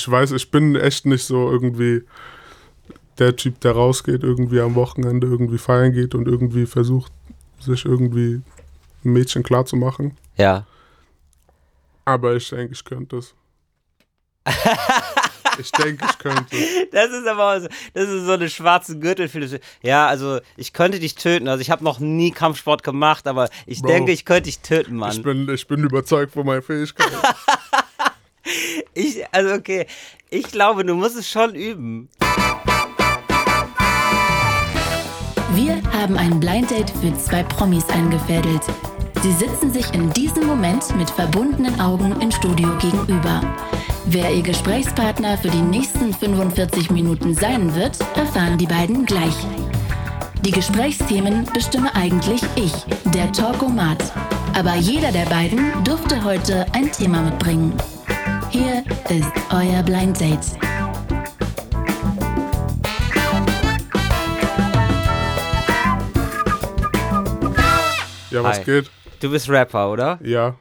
ich weiß, ich bin echt nicht so irgendwie der Typ, der rausgeht, irgendwie am Wochenende irgendwie feiern geht und irgendwie versucht, sich irgendwie ein Mädchen klarzumachen. Ja. Aber ich denke, ich könnte es. ich denke, ich könnte es. Das ist aber so, das ist so eine schwarze Gürtelphilosophie. Ja, also ich könnte dich töten. Also ich habe noch nie Kampfsport gemacht, aber ich Bro, denke, ich könnte dich töten, Ich Mann. bin, ich bin überzeugt von meinen Fähigkeiten. Ich, also okay, ich glaube, du musst es schon üben. Wir haben ein Blind Date für zwei Promis eingefädelt. Sie sitzen sich in diesem Moment mit verbundenen Augen im Studio gegenüber. Wer ihr Gesprächspartner für die nächsten 45 Minuten sein wird, erfahren die beiden gleich. Die Gesprächsthemen bestimme eigentlich ich, der Talkomat. Aber jeder der beiden durfte heute ein Thema mitbringen. Hier ist euer Blind Date. Ja, was Hi. geht? Du bist Rapper, oder? Ja.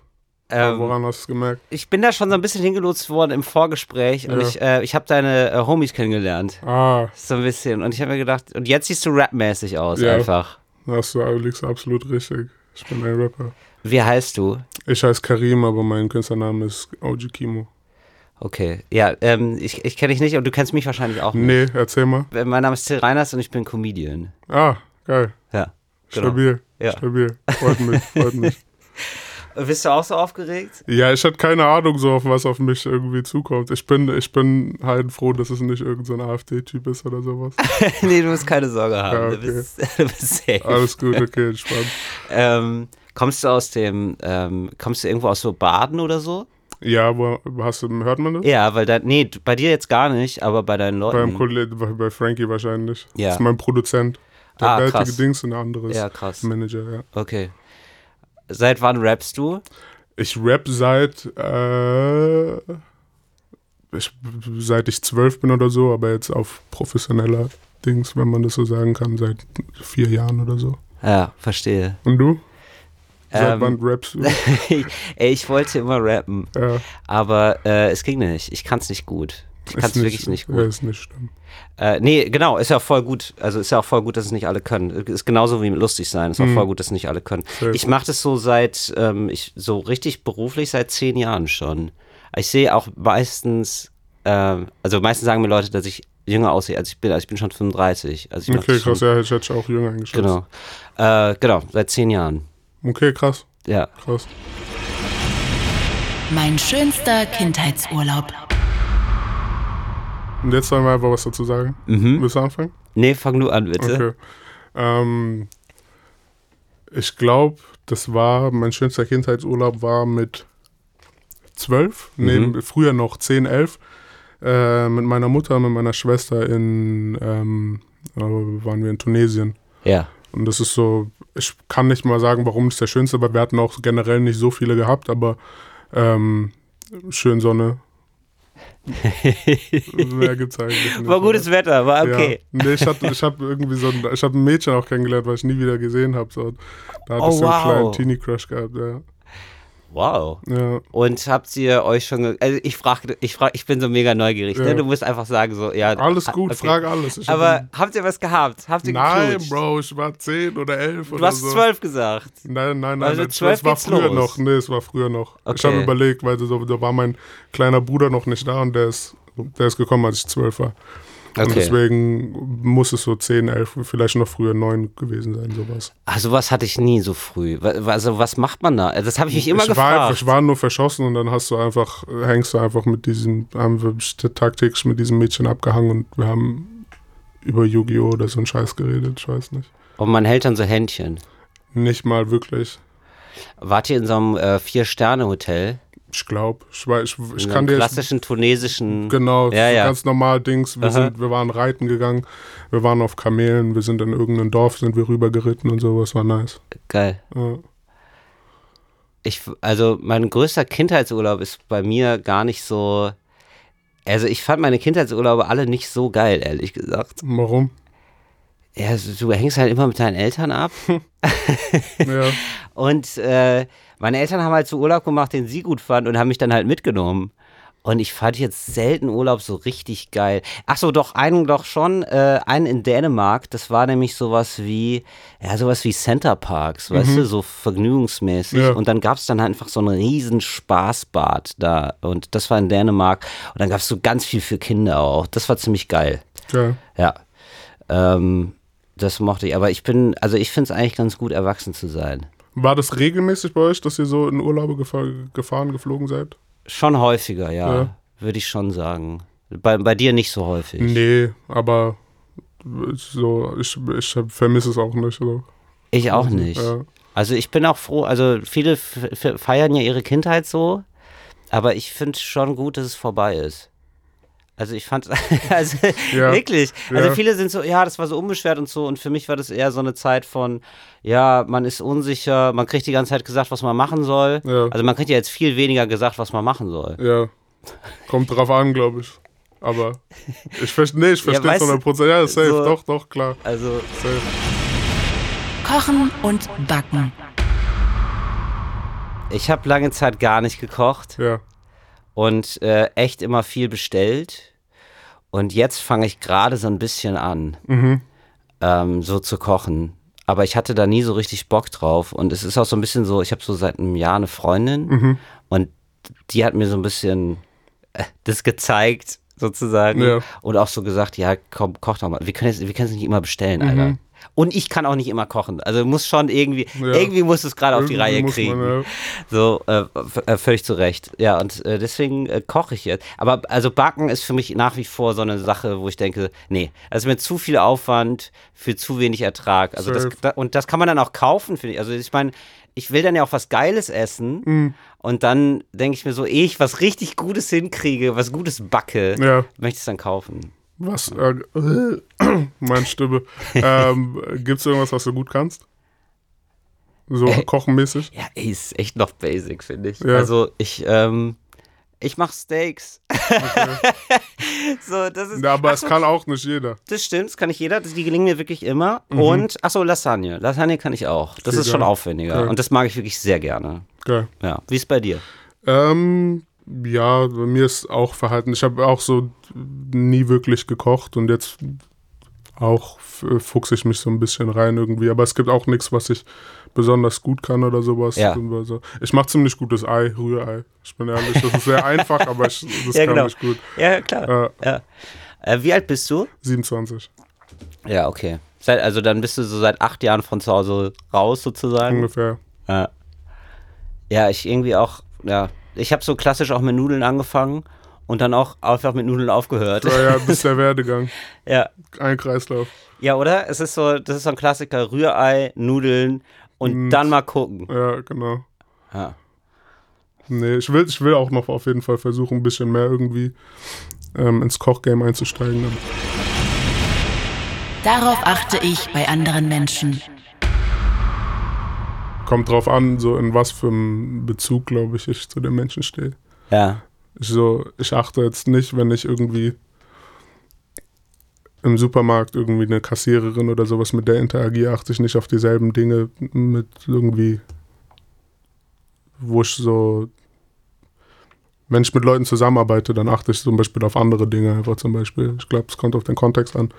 Ähm, Woran hast du es gemerkt? ich bin da schon so ein bisschen hingelotst worden im Vorgespräch und Ja. ich, äh, ich habe deine äh, Homies kennengelernt. Ah, So ein bisschen. Und ich habe mir gedacht, und jetzt siehst du rapmäßig aus Ja. einfach. hast du, liegst absolut richtig. Ich bin ein Rapper. Wie heißt du? Ich heiße Karim, aber mein Künstlername ist OG Kimo. Okay. Ja, ähm, ich, ich kenne dich nicht und du kennst mich wahrscheinlich auch nicht. Nee, erzähl mal. Äh, Mein Name ist Till Reiners und ich bin Comedian. Ah, geil. Ja. Genau. Stabil. Ja. Stabil. Freut mich, freut mich. Bist du auch so aufgeregt? Ja, ich hatte keine Ahnung so, auf was auf mich irgendwie zukommt. Ich bin, ich bin halt froh, dass es nicht irgendein so AfD-Typ ist oder sowas. nee, du musst keine Sorge haben. Ja, du, okay. bist, du bist safe. Alles gut, okay, entspannt. Ähm, kommst du aus dem, ähm, kommst du irgendwo aus so Baden oder so? Ja, wo, hast du, hört man das? Ja, weil da, nee, bei dir jetzt gar nicht, aber bei deinen Leuten. Beim Kollegen, bei, Frankie wahrscheinlich. Ja. Das ist mein Produzent. Der Ah, krass. Dings und der andere ist Ja, krass. Manager, ja. Okay. Seit wann rappst du? Ich rap seit, äh, ich, seit ich zwölf bin oder so, aber jetzt auf professioneller Dings, wenn man das so sagen kann, seit vier Jahren oder so. Ja, verstehe. Und du? Seit Ähm, wann rappst du? Ich wollte immer rappen, ja, aber äh, es ging nicht. Ich kann es nicht gut. Ich kann es wirklich nicht Ja, gut. ist nicht schlimm. Äh, nee, genau, ist ja voll gut. Also ist ja auch voll gut, dass es nicht alle können. Ist genauso wie lustig sein. Ist auch voll gut, dass es nicht alle können. Sehr Ich mache das so seit, ähm, ich, so richtig beruflich seit zehn Jahren schon. Ich sehe auch meistens, ähm, also meistens sagen mir Leute, dass ich jünger aussehe, als ich bin. Also ich bin schon 35. Also ich Okay, krass, ja, ich hätte auch jünger eingeschätzt. Genau. Äh, genau, seit zehn Jahren. Okay, krass, Ja. krass. Mein schönster Kindheitsurlaub. Und jetzt sollen wir einfach was dazu sagen. Mhm. Willst du anfangen? Nee, fang du an, bitte. Okay. Ähm, ich glaube, das war, mein schönster Kindheitsurlaub war mit zwölf, Mhm. nee, früher noch 10, 11, äh, mit meiner Mutter, mit meiner Schwester in, ähm, äh, waren wir in Tunesien. Ja. Und das ist so, ich kann nicht mal sagen, warum es der schönste war. Wir hatten auch generell nicht so viele gehabt, aber ähm, schön Sonne. Mehr gibt's eigentlich. War gutes Wetter, war okay. Ja. Nee, ich hatte, ich habe irgendwie so ein, ich habe ein Mädchen auch kennengelernt, was ich nie wieder gesehen habe. So. Da hatte Oh, ich so einen wow. kleinen Teenie-Crush gehabt, ja. Wow. ja. Und habt ihr euch schon, also ich frage, ich frage, ich bin so mega neugierig, Ja. ne? Du musst einfach sagen so, ja. Alles ah, gut, okay. frag alles. Ich Aber hab- habt ihr was gehabt? Habt ihr Nein, geknutscht? Bro, ich war 10 oder 11 Du oder hast so. zwölf gesagt. Nein, nein, nein, Also nein. zwölf war früher los. noch. Nee, es war früher noch. Ich Okay. habe überlegt, weil so, da war mein kleiner Bruder noch nicht da und der ist, der ist gekommen, als ich zwölf war. Und Okay. deswegen muss es so 10, 11, vielleicht noch früher 9 gewesen sein, sowas. Ah, sowas hatte ich nie so früh. Also was macht man da? Das habe ich mich immer ich war, gefragt. einfach, ich war nur verschossen und dann hast du einfach, hängst du einfach mit diesem, haben wir tagtäglich mit diesem Mädchen abgehangen und wir haben über Yu-Gi-Oh! oder so einen Scheiß geredet, ich weiß nicht. Und man hält dann so Händchen. Nicht mal wirklich. Wart ihr in so einem äh, Vier-Sterne-Hotel? Ich glaube, ich, weiß- ich, ich kann dir jetzt klassischen tunesischen. Genau, Ja, ja. ganz normal Dings. Wir, Aha. sind, wir waren reiten gegangen, wir waren auf Kamelen, wir sind in irgendein Dorf, sind wir rüber geritten und sowas, war nice. Geil. Ja. Ich, also mein größter Kindheitsurlaub ist bei mir gar nicht so. Also ich fand meine Kindheitsurlaube alle nicht so geil, ehrlich gesagt. Warum? Ja, du hängst halt immer mit deinen Eltern ab. Ja, Und äh, meine Eltern haben halt so Urlaub gemacht, den sie gut fanden und haben mich dann halt mitgenommen. Und ich fand jetzt selten Urlaub so richtig geil. Ach so, doch, einen doch schon, äh, einen in Dänemark, das war nämlich sowas wie, ja, sowas wie Center Parks, weißt du, so vergnügungsmäßig. Ja. Und dann gab es dann halt einfach so ein riesen Spaßbad da. Und das war in Dänemark. Und dann gab es so ganz viel für Kinder auch. Das war ziemlich geil. Geil. Ja. Ähm, das mochte ich. Aber ich bin, also ich finde es eigentlich ganz gut, erwachsen zu sein. War das regelmäßig bei euch, dass ihr so in Urlaube gefahr gefahren, geflogen seid? Schon häufiger, ja. Ja. Würde ich schon sagen. Bei, bei dir nicht so häufig. Nee, aber so, ich, ich vermisse es auch nicht. So. Ich auch nicht. Ja. Also ich bin auch froh, also viele feiern ja ihre Kindheit so, aber ich finde schon gut, dass es vorbei ist. Also ich fand, also Ja. wirklich, also Ja. viele sind so, ja, das war so unbeschwert und so und für mich war das eher so eine Zeit von, ja, man ist unsicher, man kriegt die ganze Zeit gesagt, was man machen soll. Ja. Also man kriegt ja jetzt viel weniger gesagt, was man machen soll. Ja, kommt drauf an, glaube ich. Aber ich verstehe, nee, ich Ja, verstehe es du, 100 Prozent. Ja, safe, so- doch, doch, klar. Also Safe. Kochen und Backen. ich habe lange Zeit gar nicht gekocht. Ja, und äh, echt immer viel bestellt. Und jetzt fange ich gerade so ein bisschen an, ähm, so zu kochen. Aber ich hatte da nie so richtig Bock drauf. Und es ist auch so ein bisschen so, ich habe so seit einem Jahr eine Freundin und die hat mir so ein bisschen äh, das gezeigt, sozusagen. Ja. Und auch so gesagt, ja, komm, koch doch mal. Wir können es wir können es nicht immer bestellen, Alter. Und ich kann auch nicht immer kochen. Also muss schon irgendwie, Ja. irgendwie muss es gerade auf die Reihe kriegen. Man, ja. So, äh, äh, völlig zu Recht. Ja, und äh, deswegen äh, koche ich jetzt. Aber also Backen ist für mich nach wie vor so eine Sache, wo ich denke, nee, das ist mir zu viel Aufwand für zu wenig Ertrag. Also das, da, und das kann man dann auch kaufen, finde ich. Also ich meine, ich will dann ja auch was Geiles essen und dann denke ich mir so, ehe ich was richtig Gutes hinkriege, was Gutes backe, Ja. möchte ich es dann kaufen. Was? Äh, meine Stimme. ähm, Gibt es irgendwas, was du gut kannst? So kochenmäßig? Ja, ey, ist echt noch basic, finde ich. Ja. Also ich, ähm, ich mache Steaks. so, das ist. Ja, aber es kann auch nicht jeder. Das stimmt, das kann nicht jeder. Das- Die gelingen mir wirklich immer. Und, achso, Lasagne. Lasagne kann ich auch. Das Sehr ist schon aufwendiger. Geil. Und das mag ich wirklich sehr gerne. Geil. Ja. Wie ist bei dir? Ähm, ja, bei mir ist auch Verhalten. Ich habe auch so nie wirklich gekocht und jetzt auch f- fuchse ich mich so ein bisschen rein irgendwie. Aber es gibt auch nichts, was ich besonders gut kann oder sowas. Ja. Ich mache ziemlich gutes Ei, Rührei. Ich bin ehrlich, das ist sehr einfach, aber ich, das Ja, kann genau. ich gut. Ja, klar. Äh, Ja. Äh, wie alt bist du? 27 Ja, okay. Seit, also dann bist du so seit acht Jahren von zu Hause raus sozusagen. ungefähr. Ja. Ja, ich irgendwie auch, ja. Ich habe so klassisch auch mit Nudeln angefangen und dann auch einfach mit Nudeln aufgehört. Ja, ja, ist der Werdegang. ja. Ein Kreislauf. Ja, oder? Es ist so, das ist so ein Klassiker, Rührei, Nudeln und Und- dann mal gucken. Ja, genau. Ja. Nee, ich will, ich will auch noch auf jeden Fall versuchen, ein bisschen mehr irgendwie ähm, ins Kochgame einzusteigen. Darauf achte ich bei anderen Menschen. Kommt drauf an, so in was für einem Bezug, glaube ich, ich zu den Menschen stehe. Ja. Ich, so, ich achte jetzt nicht, wenn ich irgendwie im Supermarkt irgendwie eine Kassiererin oder sowas mit der interagiere, achte ich nicht auf dieselben Dinge mit irgendwie, wo ich so, wenn ich mit Leuten zusammenarbeite, dann achte ich zum Beispiel auf andere Dinge einfach zum Beispiel. Ich glaube, es kommt auf den Kontext an.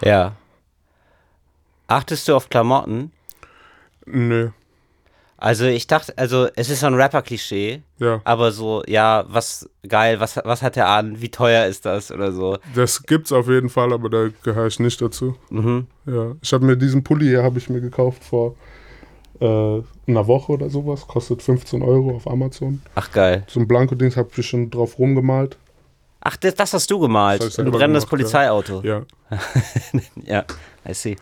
Ja. Achtest du auf Klamotten? Nö, Also ich dachte, also es ist so ein Rapper-Klischee, ja. aber so, ja, was geil, was, was hat er an, wie teuer ist das oder so. Das gibt's auf jeden Fall, aber da gehöre ich nicht dazu. Mhm. Ja, ich habe mir diesen Pulli hier habe ich mir gekauft vor äh, einer Woche oder sowas. Kostet 15 Euro auf Amazon. Ach geil. So ein Blanko-Dings habe ich schon drauf rumgemalt. Ach, das, das hast du gemalt. Das ein brennendes Polizeiauto. Ja, Ja, I see.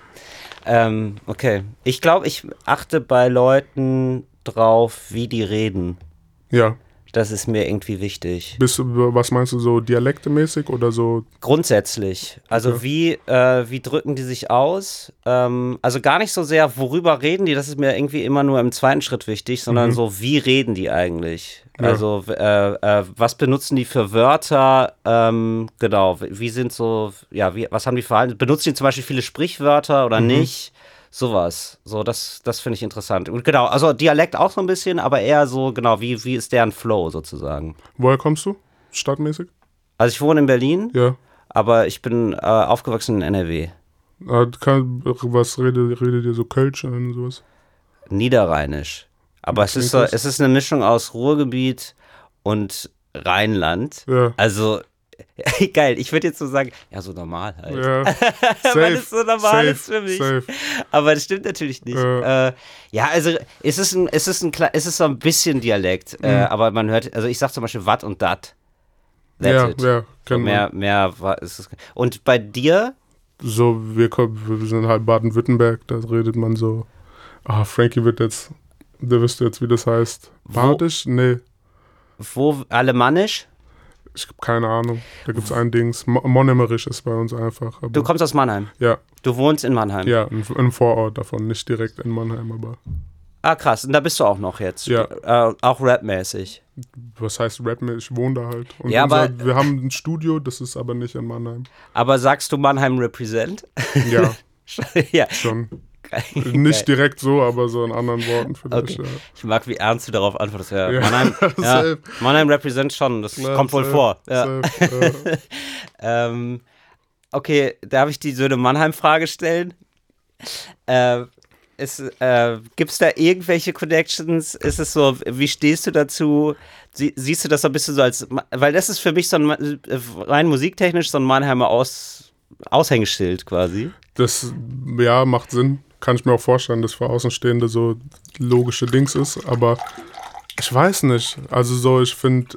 Ähm, okay. Ich glaube, ich achte bei Leuten drauf, wie die reden. ja. Das ist mir irgendwie wichtig. Bist du, was meinst du, so dialektemäßig oder so? Grundsätzlich. Also Okay. wie, äh, wie drücken die sich aus? Ähm, also gar nicht so sehr, worüber reden die, das ist mir irgendwie immer nur im zweiten Schritt wichtig, sondern so, wie reden die eigentlich? Ja. Also äh, äh, was benutzen die für Wörter? Ähm, genau, wie sind so, ja, wie, was haben die Verhalten? Benutzen die zum Beispiel viele Sprichwörter oder nicht? Sowas. So, das, das finde ich interessant. Und genau, also Dialekt auch so ein bisschen, aber eher so, genau, wie, wie ist deren Flow sozusagen? Woher kommst du? stadtmäßig? Also ich wohne in Berlin, Ja. aber ich bin äh, aufgewachsen in NRW. Ah, kann, was redet, redet ihr so Kölsch und sowas? Niederrheinisch. Aber es ist, so, es ist eine Mischung aus Ruhrgebiet und Rheinland. Ja. Also, geil, ich würde jetzt so sagen, ja, so normal halt. Ja. Weil es so normal safe, ist für mich. Safe. Aber das stimmt natürlich nicht. Ja. Äh, ja, also es ist ein, es ist ein, es ist so ein bisschen Dialekt, äh, Mhm. aber man hört, also ich sag zum Beispiel Watt und Dat. Ja, it. ja, kennt mehr, mehr ist es. Und bei dir? So, wir, kommen, wir sind halt Baden-Württemberg, da redet man so. Ah, Frankie wird jetzt, der wüsste jetzt, wie das heißt. Badisch? Nee, Wo alemannisch? Ich habe keine Ahnung. Da gibt es ein Dings. Mo- Monemerisch ist bei uns einfach. Du kommst aus Mannheim. ja, Du wohnst in Mannheim. ja, ein Vorort davon, nicht direkt in Mannheim, aber Ah, krass. Und da bist du auch noch jetzt. Ja. Äh, auch rapmäßig. was heißt Rap? Ich wohne da halt. Und Ja, unser, aber- wir haben ein Studio, das ist aber nicht in Mannheim. Aber sagst du Mannheim represent? Ja, ja. schon. Nicht direkt so, aber so in anderen Worten vielleicht. Okay. Ja. Ich mag, wie ernst du darauf antwortest. Ja, Ja. Mannheim, ja. Mannheim represent schon, das Klar, kommt wohl safe, vor. Safe. Ähm, okay, darf ich die Söhne Mannheim-Frage stellen? Äh, äh, Gibt es da irgendwelche Connections? Ist es so, wie stehst du dazu? Sie, siehst du das so ein bisschen so als, weil das ist für mich so ein, rein musiktechnisch so ein Mannheimer Aus, Aushängeschild quasi. Das, ja, macht Sinn. Kann ich mir auch vorstellen, dass für Außenstehende so logische Dings ist. Aber ich weiß nicht. Also so, ich finde,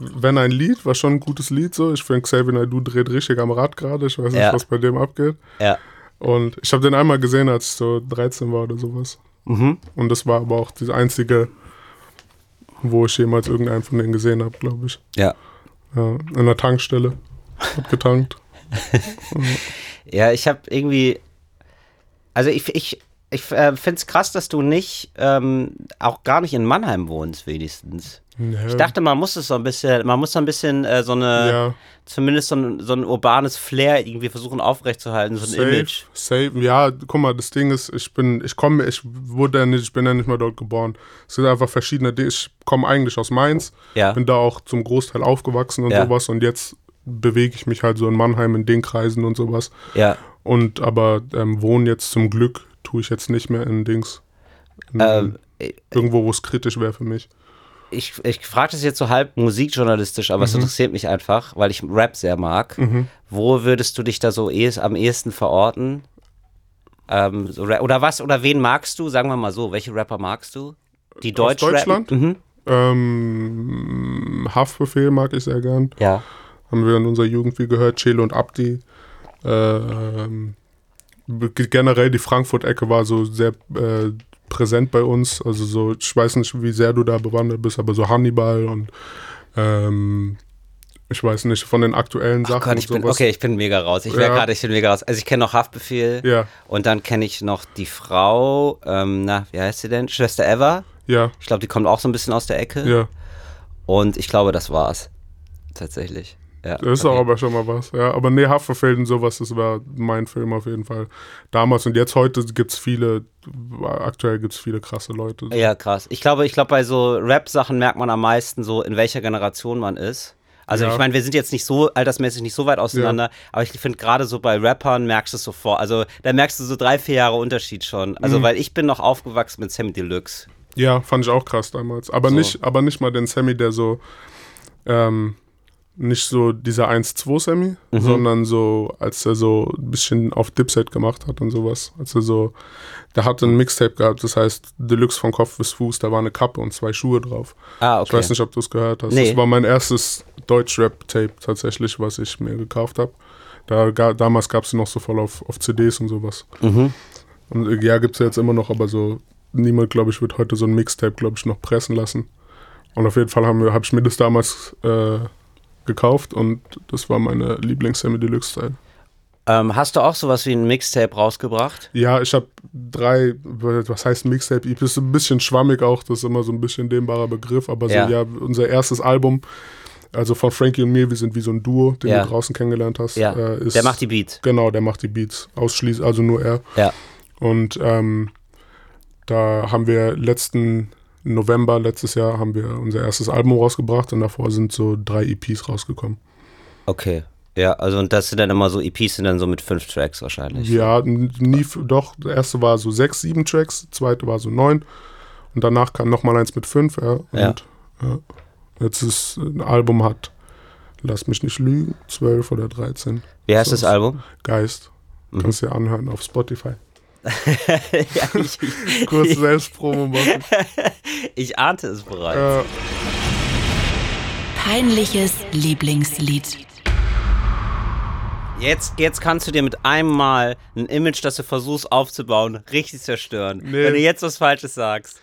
wenn ein Lied, war schon ein gutes Lied so. Ich finde, Xavier Naidoo dreht richtig am Rad gerade. Ich weiß nicht, Ja. was bei dem abgeht. Ja. Und ich habe den einmal gesehen, als ich so 13 war oder sowas. Mhm. Und das war aber auch die einzige, wo ich jemals irgendeinen von denen gesehen habe, glaube ich. Ja. Ja, in der Tankstelle. Hat getankt. Ja, ich habe irgendwie. Also ich, ich, ich äh, finde es krass, dass du nicht, ähm, auch gar nicht in Mannheim wohnst, wenigstens. Ja, Ich dachte, man muss es so ein bisschen, man muss so ein bisschen äh, so eine, ja. zumindest so ein, so ein urbanes Flair irgendwie versuchen aufrechtzuerhalten, so ein Safe, Image. safe. Ja, guck mal, das Ding ist, ich bin, ich komme, ich wurde ja nicht, ich bin ja nicht mal dort geboren. Es sind einfach verschiedene Dinge. Ich komme eigentlich aus Mainz, Ja. bin da auch zum Großteil aufgewachsen und Ja. sowas und jetzt bewege ich mich halt so in Mannheim in den Kreisen und sowas. Ja. Und aber ähm, wohnen jetzt zum Glück tue ich jetzt nicht mehr in Dings. In, Ähm, irgendwo, wo es kritisch wäre für mich. ich ich frage das jetzt so halb musikjournalistisch, aber Mhm. es interessiert mich einfach, weil ich Rap sehr mag. Wo würdest du dich da so eh, am ehesten verorten? Ähm, so oder was? Oder wen magst du? Sagen wir mal so. Welche Rapper magst du? Die Aus Deutsch Deutschland? Mhm. Ähm, Haftbefehl mag ich sehr gern. Ja. haben wir in unserer Jugend viel gehört, Chelo und Abdi. Ähm, generell die Frankfurt-Ecke war so sehr äh, präsent bei uns. Also so, ich weiß nicht, wie sehr du da bewandert bist, aber so Hannibal und ähm, ich weiß nicht, von den aktuellen Sachen Gott, ich bin, okay, ich bin mega raus. Ich wäre Ja. gerade, ich bin mega raus. Also ich kenne noch Haftbefehl Ja, und dann kenne ich noch die Frau, ähm, na, wie heißt sie denn? Schwester Eva. ja, Ich glaube, die kommt auch so ein bisschen aus der Ecke. ja. Und ich glaube, das war's. Tatsächlich. Ja, Das ist okay. auch aber schon mal was. Ja, aber nee, Haftbefehl und sowas, das war mein Film auf jeden Fall. Damals und jetzt heute gibt es viele, aktuell gibt es viele krasse Leute. Ja, krass. Ich glaube, ich glaube, bei so Rap-Sachen merkt man am meisten so, in welcher Generation man ist. Also Ja. ich meine, wir sind jetzt nicht so altersmäßig nicht so weit auseinander, aber ich finde gerade so bei Rappern merkst du es sofort. Also da merkst du so drei, vier Jahre Unterschied schon. Mhm. Also weil ich bin noch aufgewachsen mit Sammy Deluxe. Ja, fand ich auch krass damals. Aber, So. nicht, aber nicht mal den Sammy, der so, ähm, nicht so dieser 1-2 Sammy, Mhm. sondern so, als er so ein bisschen auf Dipset gemacht hat und sowas. Als er so, der hatte ein Mixtape gehabt, das heißt Deluxe von Kopf bis Fuß, da war eine Kappe und zwei Schuhe drauf. Ah, okay. Ich weiß nicht, ob du es gehört hast. Nee. Das war mein erstes Deutsch-Rap-Tape tatsächlich, was ich mir gekauft habe. Da, damals gab es noch so voll auf, auf CDs und sowas. Mhm. Und äh, ja, gibt es ja jetzt immer noch, aber so niemand, glaube ich, wird heute so ein Mixtape, glaube ich, noch pressen lassen. Und auf jeden Fall habe hab ich mir das damals äh, gekauft und das war meine Lieblings-Sammy Deluxe-Style. Ähm, hast du auch sowas wie ein Mixtape rausgebracht? Ja, ich habe drei, was heißt Mixtape? Das ist ein bisschen schwammig auch, das ist immer so ein bisschen dehnbarer Begriff, aber so, Ja. ja, unser erstes Album, also von Frankie und mir, wir sind wie so ein Duo, den Ja. du draußen kennengelernt hast. Ja. äh, ist, Der macht die Beats. Genau, der macht die Beats, ausschließlich, also nur er. Ja. Und ähm, da haben wir letzten, November letztes Jahr haben wir unser erstes Album rausgebracht und davor sind so drei EPs rausgekommen. Okay. Ja, also und das sind dann immer so EPs, sind dann so mit fünf Tracks wahrscheinlich. Ja, nie, doch, der erste war so sechs, sieben Tracks, der zweite war so neun und danach kam nochmal eins mit fünf, ja. Und Ja. ja. jetzt ist ein Album hat, lass mich nicht lügen, zwölf oder dreizehn. Wie heißt das ist- Album? Geist. Mhm. Kannst du dir anhören auf Spotify. ja, ich, Kurz Selbstpromo machen. ich ahnte es bereits. Äh, Peinliches Lieblingslied. Jetzt, jetzt kannst du dir mit einem Mal ein Image, das du versuchst aufzubauen, richtig zerstören. Nee. Wenn du jetzt was Falsches sagst.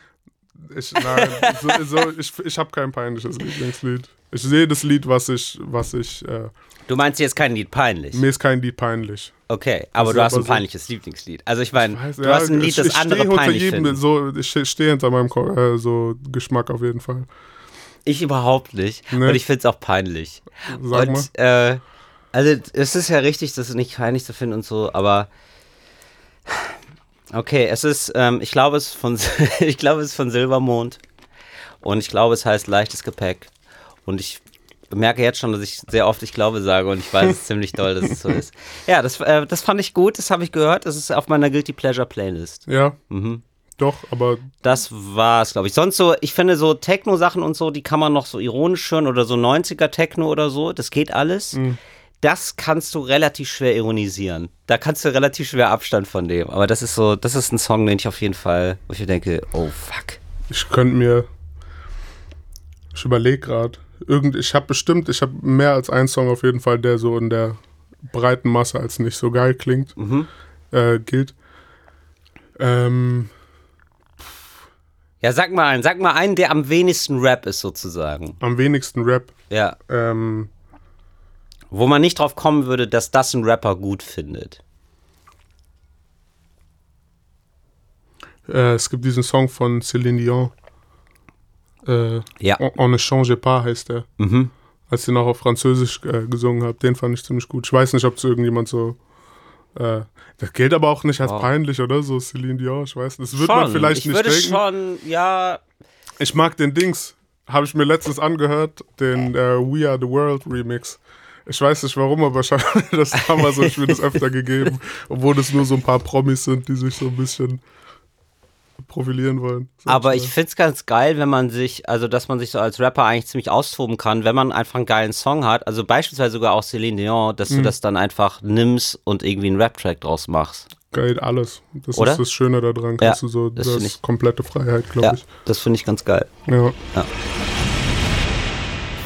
ich, nein, so, so, ich, ich habe kein peinliches Lieblingslied. Ich sehe das Lied, was ich, was ich, äh, Du meinst jetzt kein Lied peinlich. mir ist kein Lied peinlich. Okay, aber du hast aber ein so- peinliches Lieblingslied. Also ich meine, du ja, hast ein Lied, ich, das ich andere stehe hinter peinlich jedem, so, ich stehe hinter meinem äh, so Geschmack auf jeden Fall. Ich überhaupt nicht. Nee. Und ich finde es auch peinlich. Sag mal. und äh, also es ist ja richtig, das nicht peinlich zu finden und so, aber okay, es ist, ähm, ich glaube es ist von, ich glaube es ist von Silbermond und ich glaube es heißt leichtes Gepäck und ich merke jetzt schon, dass ich sehr oft ich glaube sage und ich weiß es ziemlich doll, dass es so ist. Ja, das, äh, das fand ich gut, das habe ich gehört, das ist auf meiner Guilty Pleasure Playlist. Ja, Mhm. doch, aber Das war's, glaube ich. Sonst so, ich finde so Techno-Sachen und so, die kann man noch so ironisch hören oder so 90er-Techno oder so, das geht alles. Das kannst du relativ schwer ironisieren. Da kannst du relativ schwer Abstand von dem. Aber das ist so, das ist ein Song, den ich auf jeden Fall, wo ich mir denke, oh fuck. ich könnte mir, ich überlege gerade, irgend, ich habe bestimmt, ich habe mehr als einen Song auf jeden Fall, der so in der breiten Masse als nicht so geil klingt, Mhm. äh, gilt. Ähm, Ja, sag mal einen, sag mal einen, der am wenigsten Rap ist sozusagen. am wenigsten Rap. Ja. Ähm, Wo man nicht drauf kommen würde, dass das ein Rapper gut findet. äh, es gibt diesen Song von Céline Dion. Äh, Ja. On, ne change pas heißt der. Mhm. Als ich noch auf Französisch äh, gesungen habe, den fand ich ziemlich gut. Ich weiß nicht, ob es irgendjemand so. Äh, das gilt aber auch nicht als Oh. peinlich, oder? So Celine Dion, ich weiß nicht. Das wird schon. man vielleicht ich nicht würde denken. schon, ja, Ich mag den Dings. Habe ich mir letztens angehört, den äh, We Are the World Remix. Ich weiß nicht warum, aber das damals so ich mir das öfter gegeben, obwohl es nur so ein paar Promis sind, die sich so ein bisschen profilieren wollen. Aber ich find's ganz geil, wenn man sich, also dass man sich so als Rapper eigentlich ziemlich austoben kann, wenn man einfach einen geilen Song hat. Also beispielsweise sogar auch Celine Dion, dass Mhm. du das dann einfach nimmst und irgendwie einen Rap-Track draus machst. Geil, alles. Das Oder? ist das Schöne daran. Ja, Kannst du so, das das ich. komplette Freiheit, glaube Ja, ich. das finde ich ganz geil. Ja.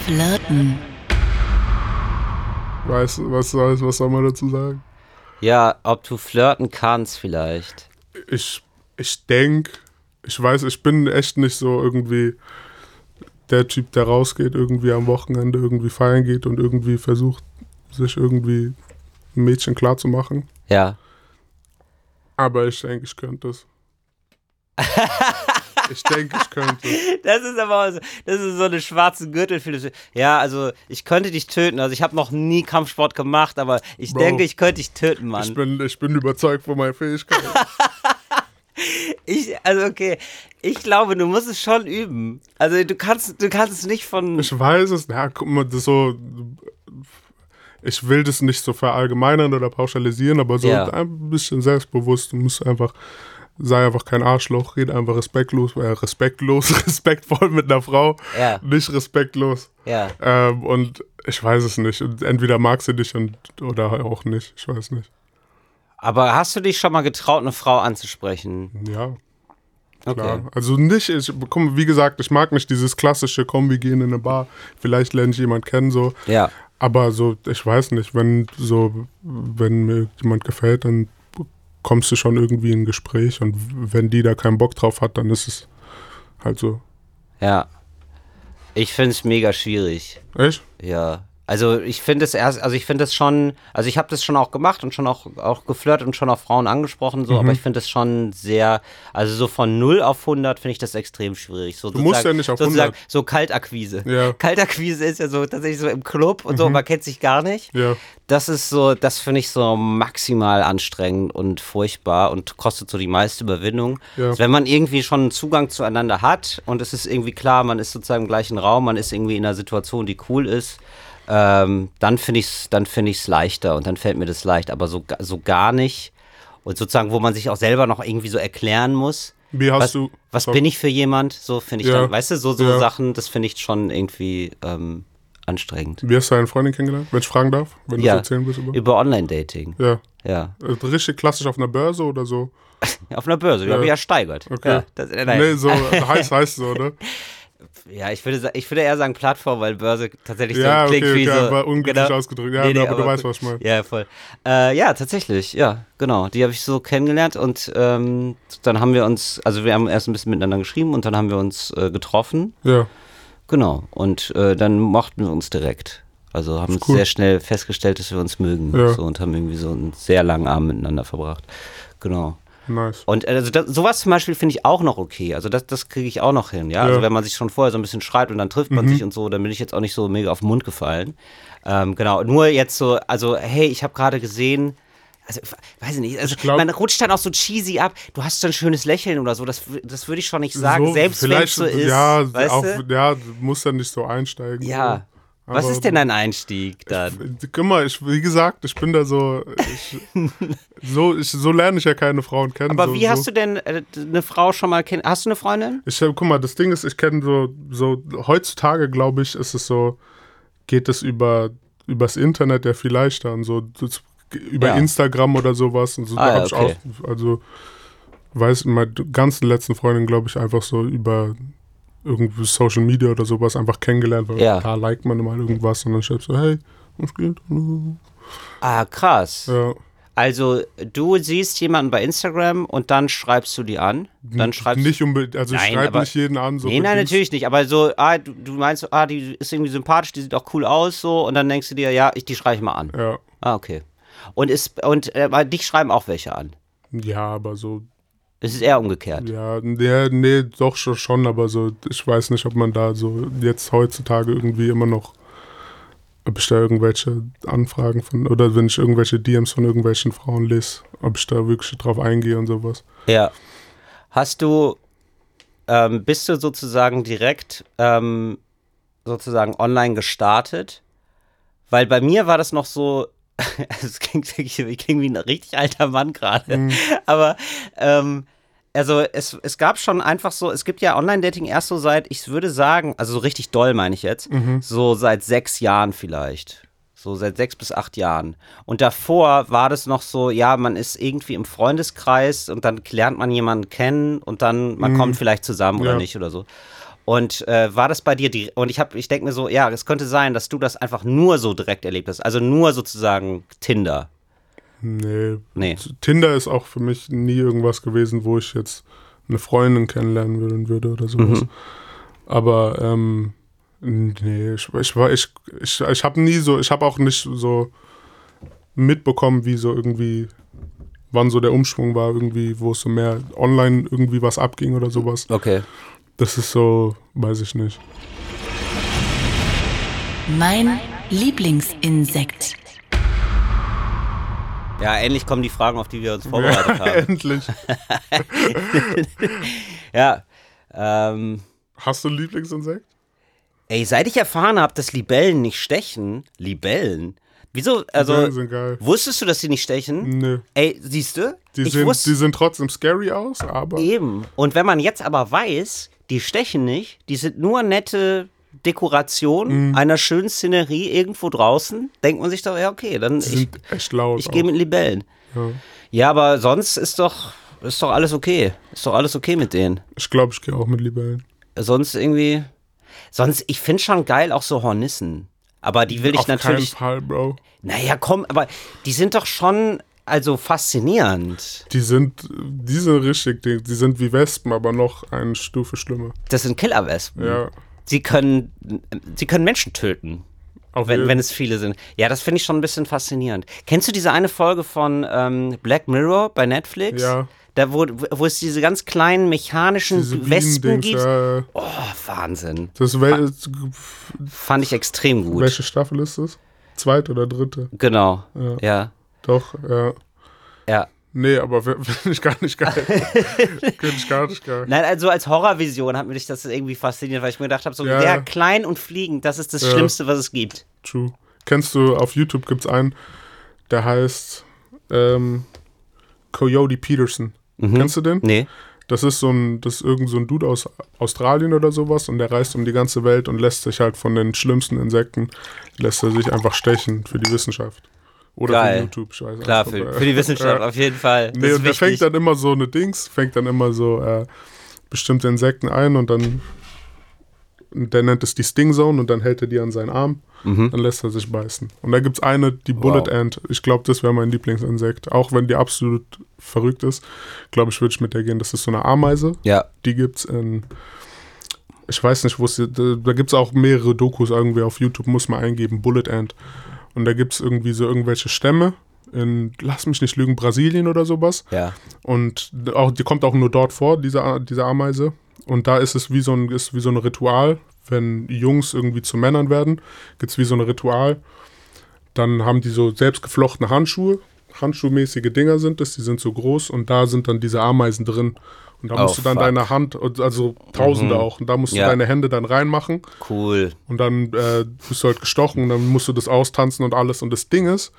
Flirten. Weiß, was, soll- was soll man dazu sagen? Ja, ob du flirten kannst vielleicht. Ich, ich denke, ich weiß, ich bin echt nicht so irgendwie der Typ, der rausgeht, irgendwie am Wochenende irgendwie feiern geht und irgendwie versucht, sich irgendwie ein Mädchen klar zu machen. Ja. Aber ich denke, ich könnte es. ich denke, ich könnte. Das ist aber so, das ist so eine schwarze Gürtelphilosophie. Ja, also ich könnte dich töten. Also ich habe noch nie Kampfsport gemacht, aber ich Bro. denke, ich könnte dich töten, Mann. Ich bin, ich bin überzeugt von meinen Fähigkeiten. Ich, also okay, ich glaube, du musst es schon üben. Also du kannst, du kannst es nicht von. Ich weiß es, ja, guck mal, das so. Ich will das nicht so verallgemeinern oder pauschalisieren, aber so Ja. ein bisschen selbstbewusst. Du musst einfach, sei einfach kein Arschloch, red einfach respektlos, äh, respektlos, respektvoll mit einer Frau, Ja. nicht respektlos. Ja. Ähm, und ich weiß es nicht. Und entweder mag sie dich und, oder auch nicht. Ich weiß nicht. Aber hast du dich schon mal getraut, eine Frau anzusprechen? Ja, Okay. klar. Also nicht, ich, komm, wie gesagt, ich mag nicht dieses klassische, komm, wir gehen in eine Bar, vielleicht lerne ich jemand kennen, so. Ja. Aber so, ich weiß nicht, wenn so, wenn mir jemand gefällt, dann kommst du schon irgendwie in ein Gespräch und wenn die da keinen Bock drauf hat, dann ist es halt so. Ja. Ich finde es mega schwierig. Echt? Ja. Also ich finde es erst, also ich finde es schon, also ich habe das schon auch gemacht und schon auch, auch geflirtet und schon auch Frauen angesprochen, so, Mhm. aber ich finde es schon sehr, also so von 0 auf 100 finde ich das extrem schwierig. So Du musst ja nicht auf sozusagen 100. So Kaltakquise. Ja. Mhm. Kaltakquise ist ja so tatsächlich so im Club und so, man kennt sich gar nicht. Ja. Das ist so, das finde ich so maximal anstrengend und furchtbar und kostet so die meiste Überwindung. Ja. Also wenn man irgendwie schon einen Zugang zueinander hat und es ist irgendwie klar, man ist sozusagen im gleichen Raum, man ist irgendwie in einer Situation, die cool ist, ähm, dann finde ich es dann finde leichter und dann fällt mir das leicht, aber so, so gar nicht. Und sozusagen, wo man sich auch selber noch irgendwie so erklären muss. Wie hast was, du. was bin ich für jemand? So finde ich Ja. dann, weißt du, so, so Ja. Sachen, das finde ich schon irgendwie ähm, anstrengend. Wie hast du deine Freundin kennengelernt? Wenn ich fragen darf, wenn du Ja, so erzählen willst über. über Online-Dating. Ja. Ja. Äh, Richtig klassisch auf einer Börse oder so? Auf einer Börse, die Ja. habe ich ja steigert. Okay. Ja, das, äh, nein. Nee, so heißt heißt so, ne? ja ich, würde, ich würde eher sagen Plattform, weil Börse tatsächlich Ja, so klingt okay, wie okay, so. war unglücklich ausgedrückt. Ja, aber du aber weißt, gut. was ich meine. Ja, voll. Äh, ja, tatsächlich, ja, genau. Die habe ich so kennengelernt und ähm, dann haben wir uns, also wir haben erst ein bisschen miteinander geschrieben und dann haben wir uns äh, getroffen. Ja. Genau. Und äh, dann mochten wir uns direkt. Also haben cool. sehr schnell festgestellt, dass wir uns mögen. Ja. So, und haben irgendwie so einen sehr langen Abend miteinander verbracht. Genau. Nice. Und also das, sowas zum Beispiel finde ich auch noch okay. Also das, das kriege ich auch noch hin, ja? Also Ja. Mhm. wenn man sich schon vorher so ein bisschen schreibt und dann trifft man sich und so, dann bin ich jetzt auch nicht so mega auf den Mund gefallen. Ähm, genau, nur jetzt so, also hey, ich habe gerade gesehen, also ich weiß ich nicht, also glaub- man rutscht dann auch so cheesy ab, du hast so ein schönes Lächeln oder so, das, das würde ich schon nicht sagen, so, selbst wenn es so ist. Ja, auch, ja, du musst ja nicht so einsteigen. Ja. Was Aber- ist denn dein Einstieg dann? Guck mal, ich, wie gesagt, ich bin da so, ich, so, ich, so lerne ich ja keine Frauen kennen. Aber so, wie so. hast du denn äh, eine Frau schon mal kennen? Hast du eine Freundin? Ich hab, guck mal, das Ding ist, ich kenne so, so, heutzutage glaube ich, ist es so, geht es über, übers Internet ja viel leichter und so, das, über Ja. Instagram oder sowas und so, Ah, da ja, hab ich okay. auch, also, weiß, meine ganzen letzten Freundin, glaube ich, einfach so über irgendwie Social Media oder sowas einfach kennengelernt, weil Ja. da liked man mal irgendwas und dann schreibst du, hey, was geht? Ah, krass. Ja. Also, du siehst jemanden bei Instagram und dann schreibst du die an. Dann schreibst Nicht unbedingt, also ich Nein, schreibe aber- nicht jeden an. So Nee, nein, natürlich nicht. Aber so, ah, du, du meinst, ah, die ist irgendwie sympathisch, die sieht auch cool aus, so. Und dann denkst du dir, ja, ich, die schreibe ich mal an. Ja. Ah, okay. Und, ist, und äh, dich schreiben auch welche an. ja, aber so Es ist eher umgekehrt. Ja, nee, nee, doch schon, aber so, ich weiß nicht, ob man da so jetzt heutzutage irgendwie immer noch, ob ich da irgendwelche Anfragen von, oder wenn ich irgendwelche DMs von irgendwelchen Frauen lese, ob ich da wirklich drauf eingehe und sowas. Ja. Hast du, ähm, bist du sozusagen direkt ähm, sozusagen online gestartet? Weil bei mir war das noch so, es ich klinge wie ein richtig alter Mann gerade, aber ähm, also es, es gab schon einfach so, es gibt ja Online-Dating erst so seit, ich würde sagen, also so richtig doll meine ich jetzt, so seit sechs Jahren vielleicht. So seit sechs bis acht Jahren. Und davor war das noch so, ja, man ist irgendwie im Freundeskreis und dann lernt man jemanden kennen und dann man kommt vielleicht zusammen oder Ja. nicht oder so. Und äh, war das bei dir die und ich habe ich denke mir so, ja, es könnte sein, dass du das einfach nur so direkt erlebt hast, also nur sozusagen Tinder. Nee. Nee. Tinder ist auch für mich nie irgendwas gewesen, wo ich jetzt eine Freundin kennenlernen würden würde oder sowas. Mhm. Aber ähm, nee, ich, ich war, ich, ich, ich habe nie so, ich habe auch nicht so mitbekommen, wie so irgendwie, wann so der Umschwung war, irgendwie, wo es so mehr online irgendwie was abging oder sowas. Okay. Das ist so, weiß ich nicht. Mein Lieblingsinsekt. Ja, endlich kommen die Fragen, auf die wir uns vorbereitet haben. Endlich. Ja. Ähm, Hast du ein Lieblingsinsekt? ey, seit ich erfahren habe, dass Libellen nicht stechen, Libellen. Wieso? Also, Libellen sind geil. wusstest du, dass sie nicht stechen? Nö. Ey, siehst du? Die, ich sind, wusste die sehen trotzdem scary aus, aber eben. Und wenn man jetzt aber weiß, die stechen nicht, die sind nur nette Dekoration Mhm. einer schönen Szenerie irgendwo draußen, denkt man sich doch, ja, okay, dann ich, ich gehe mit Libellen. Ja. Ja, aber sonst ist doch, ist doch alles okay. Ist doch alles okay mit denen. Ich glaube, ich gehe auch mit Libellen. Sonst irgendwie. Sonst, ich finde schon geil auch so Hornissen. Aber die will ich Auf natürlich. keinen Fall, Bro. Naja, komm, aber die sind doch schon, also faszinierend. Die sind, die sind richtig, die, die sind wie Wespen, aber noch eine Stufe schlimmer. Das sind Killerwespen. Ja. Sie können, sie können Menschen töten. Auf wenn, jeden- wenn es viele sind. Ja, das finde ich schon ein bisschen faszinierend. Kennst du diese eine Folge von ähm, Black Mirror bei Netflix? Ja. Da, wo, wo es diese ganz kleinen mechanischen Diese Wespen gibt. äh, Oh, Wahnsinn. das wel Fand ich extrem gut. welche Staffel ist das? Zweite oder dritte? Genau. Ja. Ja. Doch, ja. Ja. Nee, aber finde ich gar nicht geil. Finde ich gar nicht geil. Nein, also als Horrorvision hat mich das irgendwie fasziniert, weil ich mir gedacht habe, so Ja, der klein und fliegend, das ist das Ja. Schlimmste, was es gibt. True. Kennst du, auf YouTube gibt es einen, der heißt ähm, Coyote Peterson. Kennst du den? Nee. Das ist so ein, das ist irgend so ein Dude aus Australien oder sowas und der reist um die ganze Welt und lässt sich halt von den schlimmsten Insekten, lässt er sich einfach stechen für die Wissenschaft. Oder Geil. für YouTube, ich weiß Klar, nicht, für, für die Wissenschaft auf jeden Fall. Das Nee, und der wichtig. fängt dann immer so eine Dings, fängt dann immer so äh, bestimmte Insekten ein und dann der nennt es die Sting Zone und dann hält er die an seinen Arm, dann lässt er sich beißen. Und da gibt es eine, die Bullet Mhm. Wow. Ant. Ich glaube, das wäre mein Lieblingsinsekt. Auch wenn die absolut verrückt ist, glaube ich, würde ich mit der gehen. Das ist so eine Ameise. ja. Die gibt es in. Ich weiß nicht, wo es. Da, da gibt es auch mehrere Dokus irgendwie auf YouTube, muss man eingeben, Bullet Ant. Und da gibt es irgendwie so irgendwelche Stämme in, lass mich nicht lügen, Brasilien oder sowas. Ja. Und auch, die kommt auch nur dort vor, diese, diese Ameise. Und da ist es wie so ein, ist wie so ein Ritual, wenn Jungs irgendwie zu Männern werden, gibt es wie so ein Ritual. Dann haben die so selbstgeflochtene Handschuhe, handschuhmäßige Dinger sind es, die sind so groß und da sind dann diese Ameisen drin. Und da Oh, musst du dann fuck. deine Hand, also Tausende auch, und da musst du Ja. deine Hände dann reinmachen Cool. und dann äh, bist du halt gestochen und dann musst du das austanzen und alles. Und das Ding ist,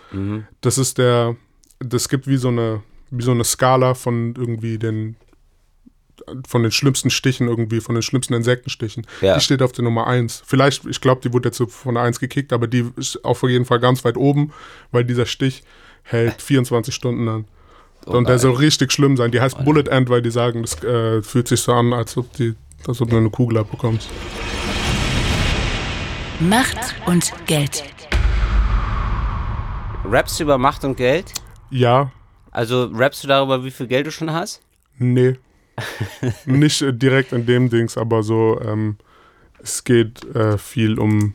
das ist der, das gibt wie so eine, wie so eine Skala von irgendwie den, von den schlimmsten Stichen irgendwie, von den schlimmsten Insektenstichen. Ja. Die steht auf der Nummer 1. Vielleicht, ich glaube, die wurde jetzt von der 1 gekickt, aber die ist auf jeden Fall ganz weit oben, weil dieser Stich hält 24 Stunden an. Oh und der soll richtig schlimm sein. Die heißt Bullet Ant, weil die sagen, das äh, fühlt sich so an, als ob, die, als ob du eine Kugel abbekommst. Macht und Geld. Rappst du über Macht und Geld? Ja, Also rappst du darüber, wie viel Geld du schon hast? Nee. Nicht äh, direkt in dem Dings, aber so, ähm, es geht äh, viel um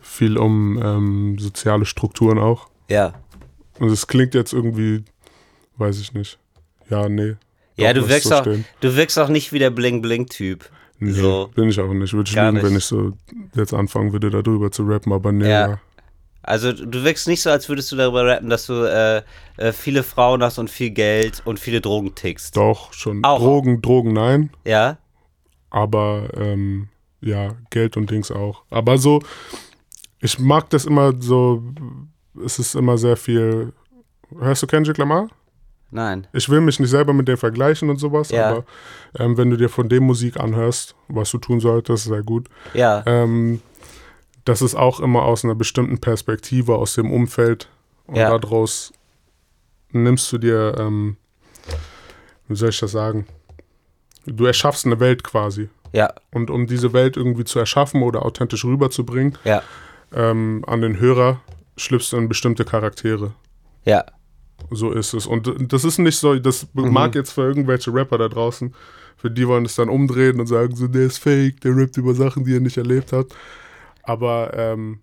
viel um ähm, soziale Strukturen auch. Ja. Und es klingt jetzt irgendwie, weiß ich nicht. Ja, nee. Ja, Doch, du wirkst, so auch, stehen. du wirkst auch nicht wie der Bling-Bling-Typ. Nee, So. bin ich auch nicht. Würde ich Gar lügen, wenn nicht. ich so jetzt anfangen würde, darüber zu rappen, aber nee. Ja. Ja. Also du wirkst nicht so, als würdest du darüber rappen, dass du äh, äh, viele Frauen hast und viel Geld und viele Drogen tickst. Doch, schon. Auch. Drogen, Drogen, nein. Ja? aber ähm, ja, Geld und Dings auch. Aber so, ich mag das immer so, es ist immer sehr viel. Hörst du Kendrick Lamar? Nein. Ich will mich nicht selber mit dem vergleichen und sowas, Ja. aber ähm, wenn du dir von dem Musik anhörst, was du tun solltest, sehr gut. Ja. Ähm, das ist auch immer aus einer bestimmten Perspektive, aus dem Umfeld. Und Ja. daraus nimmst du dir, ähm, wie soll ich das sagen? Du erschaffst eine Welt quasi. Ja. Und um diese Welt irgendwie zu erschaffen oder authentisch rüberzubringen, Ja. ähm, an den Hörer schlüpfst du in bestimmte Charaktere. Ja. So ist es. Und das ist nicht so, das mag jetzt für irgendwelche Rapper da draußen, für die wollen es dann umdrehen und sagen so, der ist fake, der rappt über Sachen, die er nicht erlebt hat. Aber ähm,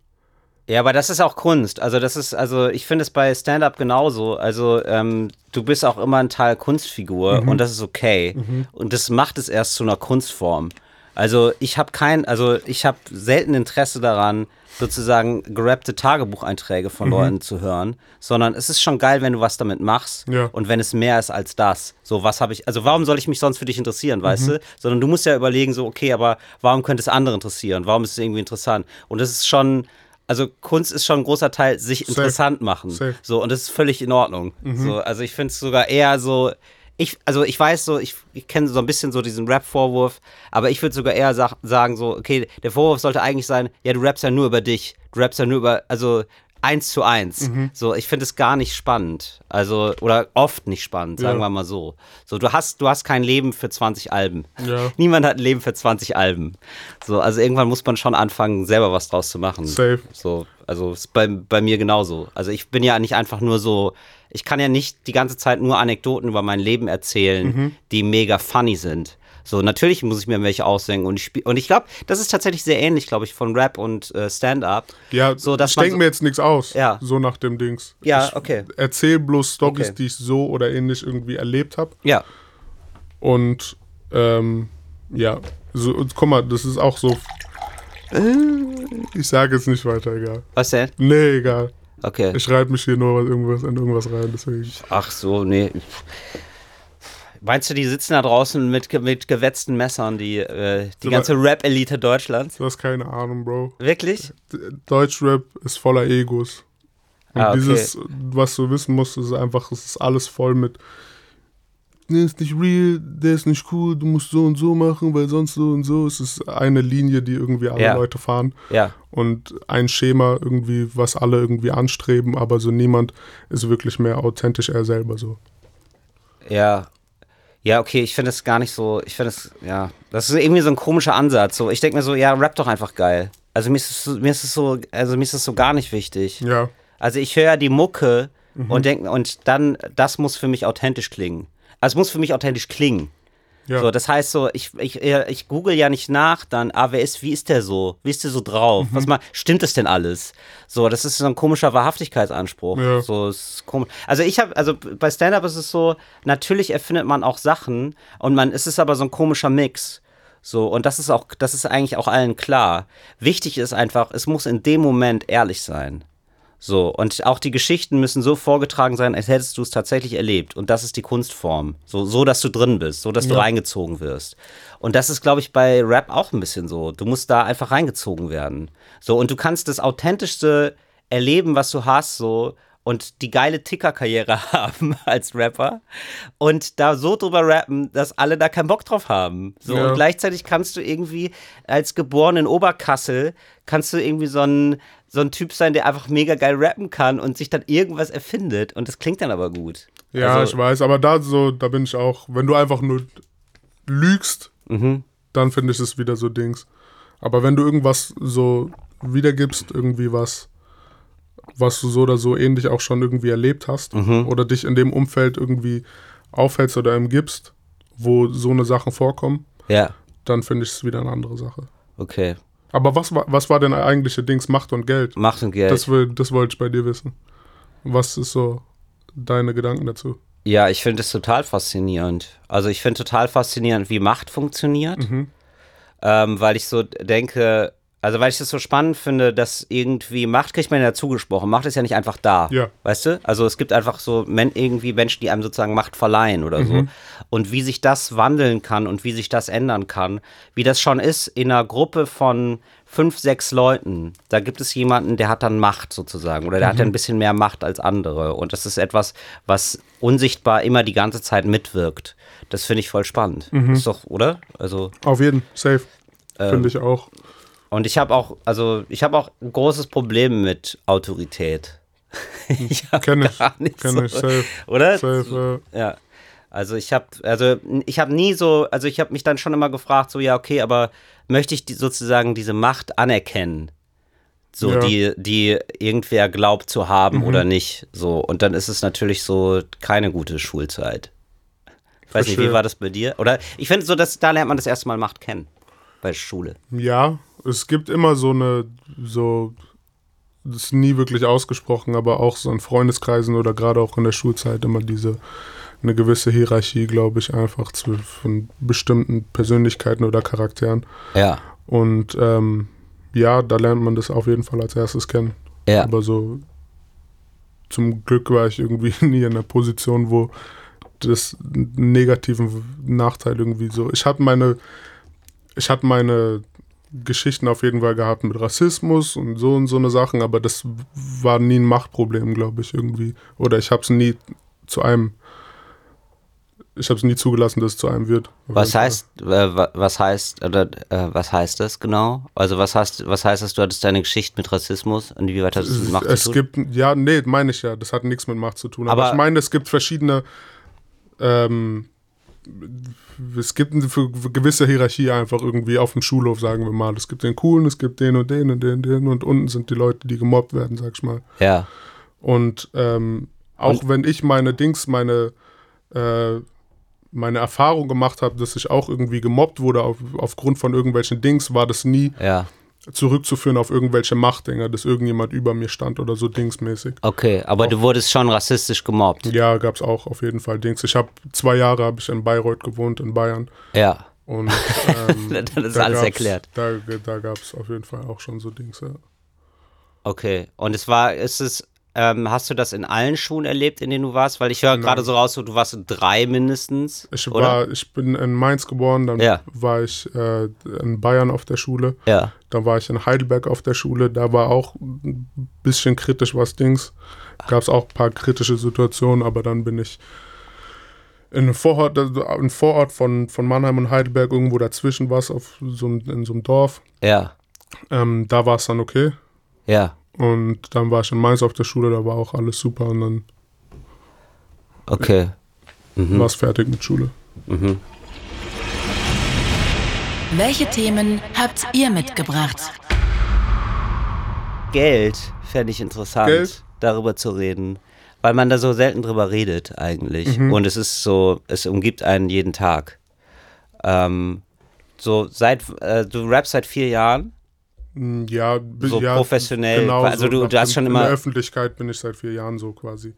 Ja, aber das ist auch Kunst. Also das ist, also ich finde es bei Stand-up genauso. Also ähm, du bist auch immer ein Teil Kunstfigur und das ist okay. Und das macht es erst zu einer Kunstform. Also ich habe kein, also ich habe selten Interesse daran, sozusagen gerappte Tagebucheinträge von Leuten zu hören, sondern es ist schon geil, wenn du was damit machst Ja. und wenn es mehr ist als das. So, was habe ich, also warum soll ich mich sonst für dich interessieren, weißt du? Sondern du musst ja überlegen, so, okay, aber warum könnte es andere interessieren? Warum ist es irgendwie interessant? Und das ist schon, also Kunst ist schon ein großer Teil, sich Safe. interessant machen. Safe. So, und das ist völlig in Ordnung. So, also ich finde es sogar eher so, ich, also ich weiß so, ich, ich kenne so ein bisschen so diesen Rap-Vorwurf, aber ich würde sogar eher sag, sagen so, okay, der Vorwurf sollte eigentlich sein, ja, du rappst ja nur über dich, du rappst ja nur über, also eins zu eins. So, ich finde es gar nicht spannend. Also, oder oft nicht spannend, sagen Ja. wir mal so. So, du hast, du hast kein Leben für 20 Alben. Ja. Niemand hat ein Leben für 20 Alben. So, also irgendwann muss man schon anfangen, selber was draus zu machen. Safe. So, also ist bei, bei mir genauso. Also ich bin ja nicht einfach nur so, ich kann ja nicht die ganze Zeit nur Anekdoten über mein Leben erzählen, die mega funny sind. So, natürlich muss ich mir welche ausdenken und ich spiel, und ich glaube, das ist tatsächlich sehr ähnlich, glaube ich, von Rap und äh, Stand-up. Ja, so, dass ich denke so- mir jetzt nichts aus, Ja. so nach dem Dings. Ja, ich okay. Erzähl bloß Stories, Okay. die ich so oder ähnlich irgendwie erlebt habe. Ja, Und ähm, ja, so, und guck mal, das ist auch so. Ich sage jetzt nicht weiter, egal. was denn? Nee, egal. Okay. Ich schreibe mich hier nur was, irgendwas in irgendwas rein, deswegen. Ach so, nee. Meinst du, die sitzen da draußen mit, mit gewetzten Messern, die, äh, die So, ganze Rap-Elite Deutschlands? Du hast keine Ahnung, Bro. Wirklich? Deutschrap ist voller Egos. Und Ah, okay. dieses, was du wissen musst, ist einfach, es ist alles voll mit, der ist nicht real, der ist nicht cool, du musst so und so machen, weil sonst so und so. Es ist eine Linie, die irgendwie alle Ja. Leute fahren. Ja. Und ein Schema irgendwie, was alle irgendwie anstreben, aber so niemand ist wirklich mehr authentisch er selber so. Ja. Ja, okay, ich finde es gar nicht so, ich finde es, ja, das ist irgendwie so ein komischer Ansatz. So, ich denke mir so, ja, rap doch einfach geil. Also mir ist es, so- mir ist es so, also mir ist es so gar nicht wichtig. Ja. Also ich höre ja die Mucke Mhm. und denke, und dann, das muss für mich authentisch klingen. Also es muss für mich authentisch klingen. Ja. So, das heißt so, ich, ich, äh, ich google ja nicht nach, dann, ah, wer ist, wie ist der so? Wie ist der so drauf? Mhm. Was mal, stimmt das denn alles? So, das ist so ein komischer Wahrhaftigkeitsanspruch. Ja. So, ist komisch. Also ich habe, also bei Stand-Up ist es so, natürlich erfindet man auch Sachen und man, es ist aber so ein komischer Mix. So, und das ist auch, das ist eigentlich auch allen klar. Wichtig ist einfach, es muss in dem Moment ehrlich sein. So, und auch die Geschichten müssen so vorgetragen sein, als hättest du es tatsächlich erlebt. Und das ist die Kunstform. So, so dass du drin bist, so dass du Ja. reingezogen wirst. Und das ist, glaube ich, bei Rap auch ein bisschen so. Du musst da einfach reingezogen werden. So, und du kannst das authentischste erleben, was du hast, so. Und die geile Ticker-Karriere haben als Rapper und da so drüber rappen, dass alle da keinen Bock drauf haben. So, Ja. und gleichzeitig kannst du irgendwie als geboren in Oberkassel, kannst du irgendwie so ein, so ein Typ sein, der einfach mega geil rappen kann und sich dann irgendwas erfindet und das klingt dann aber gut. Ja, Also- ich weiß, aber da so, da bin ich auch, wenn du einfach nur lügst, Mhm. dann finde ich es wieder so Dings. Aber wenn du irgendwas so wiedergibst, irgendwie was, was du so oder so ähnlich auch schon irgendwie erlebt hast, Mhm. oder dich in dem Umfeld irgendwie aufhältst oder im gibst, wo so eine Sachen vorkommen, Ja, dann finde ich es wieder eine andere Sache. okay. Aber was war, was war denn eigentliche Dings, Macht und Geld? Macht und Geld. Das, will, das wollte ich bei dir wissen. Was ist so deine Gedanken dazu? Ja, ich finde es total faszinierend. Also ich finde total faszinierend, wie Macht funktioniert, Mhm. ähm, weil ich so denke, also weil ich das so spannend finde, dass irgendwie Macht kriegt man ja zugesprochen. Macht ist ja nicht einfach da, Ja. weißt du? Also es gibt einfach so men irgendwie Menschen, die einem sozusagen Macht verleihen oder Mhm. so. Und wie sich das wandeln kann und wie sich das ändern kann, wie das schon ist in einer Gruppe von fünf, sechs Leuten, da gibt es jemanden, der hat dann Macht sozusagen oder der hat ja ein bisschen mehr Macht als andere. Und das ist etwas, was unsichtbar immer die ganze Zeit mitwirkt. Das finde ich voll spannend. Ist doch, oder? Also, Auf jeden, safe. Ähm, Finde ich auch. Und ich habe auch, also ich habe auch ein großes Problem mit Autorität. ich Kenn ich, gar nicht kenn so, ich, safe. Oder? Safe, äh, Ja. Also ich habe, also ich habe nie so, also ich habe mich dann schon immer gefragt, so ja okay, aber möchte ich die, sozusagen diese Macht anerkennen, so Ja. die, die irgendwer glaubt zu haben oder nicht, so und dann ist es natürlich so keine gute Schulzeit. Ich weiß nicht, wie war das bei dir? Oder ich finde so, dass da lernt man das erste Mal Macht kennen bei Schule. Ja, es gibt immer so eine, so, das ist nie wirklich ausgesprochen, aber auch so in Freundeskreisen oder gerade auch in der Schulzeit immer diese, eine gewisse Hierarchie, glaube ich, einfach zu, von bestimmten Persönlichkeiten oder Charakteren. Ja. Und ähm, ja, da lernt man das auf jeden Fall als erstes kennen. Ja. Aber so, zum Glück war ich irgendwie nie in einer Position, wo das negativen Nachteil irgendwie so. Ich hatte meine, ich hatte meine Geschichten auf jeden Fall gehabt mit Rassismus und so und so eine Sachen, aber das war nie ein Machtproblem, glaube ich, irgendwie. Oder ich habe es nie zu einem, ich habe es nie zugelassen, dass es zu einem wird. Was heißt, äh, wa- was heißt, oder äh, was heißt das genau? Also was heißt, was heißt das, du hattest deine Geschichte mit Rassismus und wie weit hat das mit Macht es zu tun? gibt, ja, nee, meine ich ja, das hat nichts mit Macht zu tun. Aber, Aber- ich meine, es gibt verschiedene, ähm, es gibt eine gewisse Hierarchie einfach irgendwie auf dem Schulhof, sagen wir mal. Es gibt den Coolen, es gibt den und den und den und den und unten sind die Leute, die gemobbt werden, sag ich mal. Ja, Und ähm, auch wenn ich meine Dings, meine, äh, meine Erfahrung gemacht habe, dass ich auch irgendwie gemobbt wurde auf, aufgrund von irgendwelchen Dings, war das nie Ja. Zurückzuführen auf irgendwelche Machtdinger, dass irgendjemand über mir stand oder so dingsmäßig. Okay, aber du wurdest schon rassistisch gemobbt. Ja, gab es auch auf jeden Fall Dings. Ich habe zwei Jahre habe ich in Bayreuth gewohnt, in Bayern. Ja. Und ähm, Dann ist da alles gab's- erklärt. Da, da gab es auf jeden Fall auch schon so Dings. Ja. Okay. Und es war, ist es, ähm, hast du das in allen Schulen erlebt, in denen du warst? Weil ich höre gerade so raus, so, du warst in drei mindestens. Ich oder? war, ich bin in Mainz geboren, dann Ja. war ich äh, in Bayern auf der Schule, Ja. dann war ich in Heidelberg auf der Schule, da war auch ein bisschen kritisch was Dings. Gab es auch ein paar kritische Situationen, aber dann bin ich in einem Vorort, ein Vorort von, von Mannheim und Heidelberg, irgendwo dazwischen was, auf so, einem- in so einem Dorf. Ja. Ähm, da war es dann okay. Ja. Und dann war ich in Mainz auf der Schule, da war auch alles super und dann Okay. Mhm. war es fertig mit Schule. Welche Themen habt ihr mitgebracht? Geld fände ich interessant, Geld? darüber zu reden. Weil man da so selten drüber redet eigentlich. Mhm. Und es ist so, es umgibt einen jeden Tag. Ähm, so seit, äh, du rappst seit vier Jahren? Mm, Ja, So ja professionell, Genau, also du- so du hast in, schon in immer- der Öffentlichkeit bin ich seit vier Jahren so quasi.